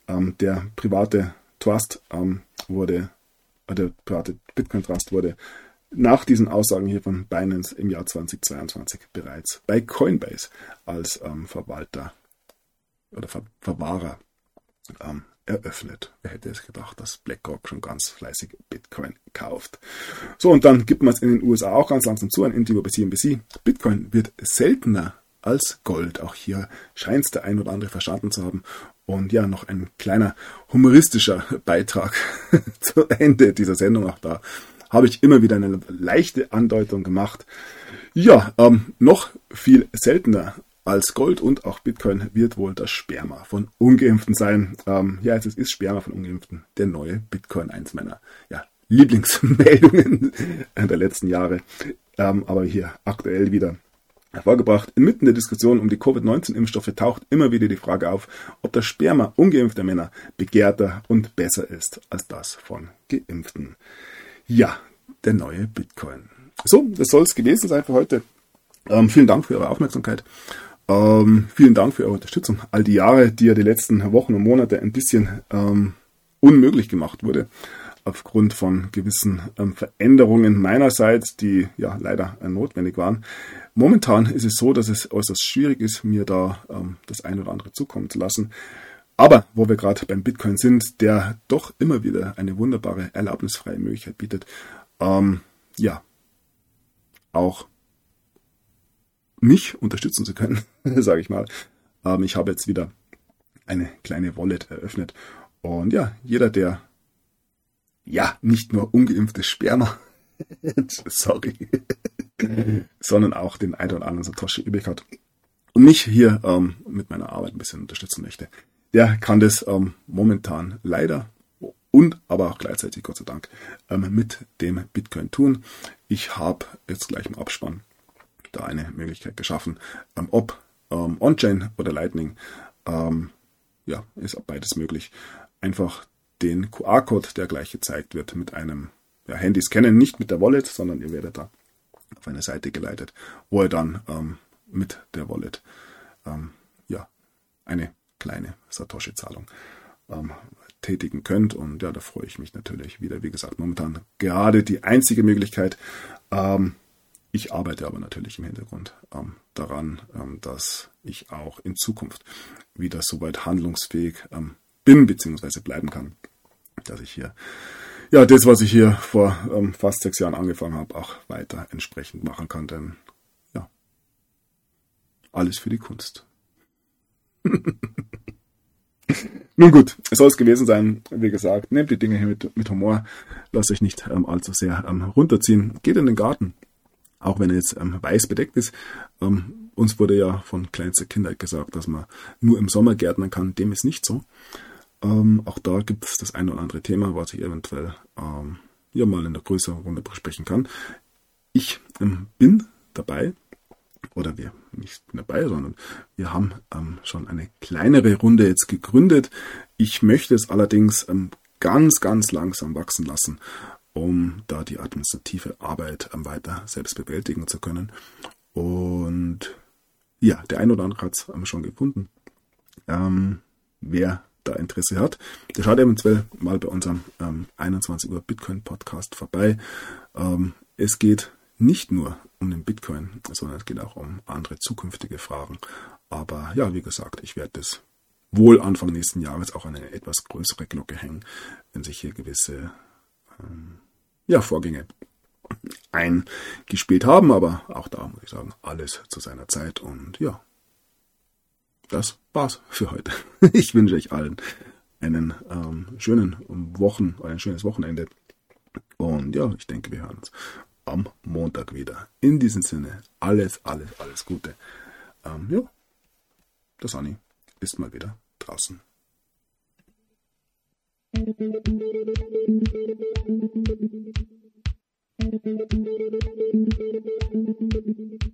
ähm, der private Trust ähm, wurde, äh, der private Bitcoin Trust wurde nach diesen Aussagen hier von Binance im Jahr 2022 bereits bei Coinbase als ähm, Verwalter oder Ver Verwahrer ähm, eröffnet. Wer hätte es gedacht, dass BlackRock schon ganz fleißig Bitcoin kauft. So, und dann gibt man es in den USA auch ganz langsam zu, ein Interview bei CNBC. Bitcoin wird seltener als Gold. Auch hier scheint es der ein oder andere verstanden zu haben. Und ja, noch ein kleiner humoristischer Beitrag [laughs] zu Ende dieser Sendung. Auch da habe ich immer wieder eine leichte Andeutung gemacht. Ja, ähm, noch viel seltener als Gold und auch Bitcoin wird wohl das Sperma von Ungeimpften sein. Ähm, ja, es ist Sperma von Ungeimpften, der neue Bitcoin, eins meiner ja, Lieblingsmeldungen [laughs] der letzten Jahre. Ähm, aber hier aktuell wieder hervorgebracht. Inmitten der Diskussion um die Covid-19-Impfstoffe taucht immer wieder die Frage auf, ob das Sperma ungeimpfter Männer begehrter und besser ist als das von Geimpften. Ja, der neue Bitcoin. So, das soll es gewesen sein für heute. Ähm, vielen Dank für Ihre Aufmerksamkeit. Ähm, vielen Dank für eure Unterstützung. All die Jahre, die ja die letzten Wochen und Monate ein bisschen ähm, unmöglich gemacht wurde, aufgrund von gewissen ähm, Veränderungen meinerseits, die ja leider äh, notwendig waren. Momentan ist es so, dass es äußerst schwierig ist, mir da ähm, das ein oder andere zukommen zu lassen. Aber wo wir gerade beim Bitcoin sind, der doch immer wieder eine wunderbare erlaubnisfreie Möglichkeit bietet, ähm, ja, auch mich unterstützen zu können, [laughs] sage ich mal. Ähm, ich habe jetzt wieder eine kleine Wallet eröffnet. Und ja, jeder, der ja nicht nur ungeimpftes Sperma, [laughs] sorry, [laughs] sondern auch den ein oder anderen Satoshi übrig hat und mich hier ähm, mit meiner Arbeit ein bisschen unterstützen möchte, der kann das ähm, momentan leider und aber auch gleichzeitig, Gott sei Dank, ähm, mit dem Bitcoin tun. Ich habe jetzt gleich im Abspann da eine Möglichkeit geschaffen. Ähm, ob ähm, On-Chain oder Lightning, ähm, ja, ist beides möglich. Einfach den QR-Code, der gleich gezeigt wird, mit einem ja, Handy scannen, nicht mit der Wallet, sondern ihr werdet da auf eine Seite geleitet, wo ihr dann ähm, mit der Wallet ähm, ja, eine kleine Satoshi-Zahlung ähm, tätigen könnt. Und ja, da freue ich mich natürlich wieder. Wie gesagt, momentan gerade die einzige Möglichkeit, ähm, ich arbeite aber natürlich im Hintergrund ähm, daran, ähm, dass ich auch in Zukunft wieder soweit handlungsfähig ähm, bin bzw. bleiben kann, dass ich hier ja das, was ich hier vor ähm, fast sechs Jahren angefangen habe, auch weiter entsprechend machen kann. Denn ja, alles für die Kunst. [laughs] Nun gut, es soll es gewesen sein. Wie gesagt, nehmt die Dinge hier mit, mit Humor, lasst euch nicht ähm, allzu sehr ähm, runterziehen. Geht in den Garten, auch wenn er jetzt ähm, weiß bedeckt ist. Ähm, uns wurde ja von kleinster Kindheit gesagt, dass man nur im Sommer gärtnern kann. Dem ist nicht so. Ähm, auch da gibt es das ein oder andere Thema, was ich eventuell ähm, ja mal in der größeren Runde besprechen kann. Ich ähm, bin dabei, oder wir nicht dabei, sondern wir haben ähm, schon eine kleinere Runde jetzt gegründet. Ich möchte es allerdings ganz, ganz langsam wachsen lassen um da die administrative Arbeit weiter selbst bewältigen zu können. Und ja, der ein oder andere hat es schon gefunden. Ähm, wer da Interesse hat, der schaut eventuell mal bei unserem ähm, 21 Uhr Bitcoin Podcast vorbei. Ähm, es geht nicht nur um den Bitcoin, sondern es geht auch um andere zukünftige Fragen. Aber ja, wie gesagt, ich werde das wohl Anfang nächsten Jahres auch eine etwas größere Glocke hängen, wenn sich hier gewisse ähm, ja, Vorgänge eingespielt haben, aber auch da muss ich sagen, alles zu seiner Zeit und ja, das war's für heute. [laughs] Ich wünsche euch allen einen ähm, schönen Wochen, ein schönes Wochenende und ja, ich denke, wir hören uns am Montag wieder. In diesem Sinne, alles, alles, alles Gute. Ähm, ja, der Sunny ist mal wieder draußen. Thank you.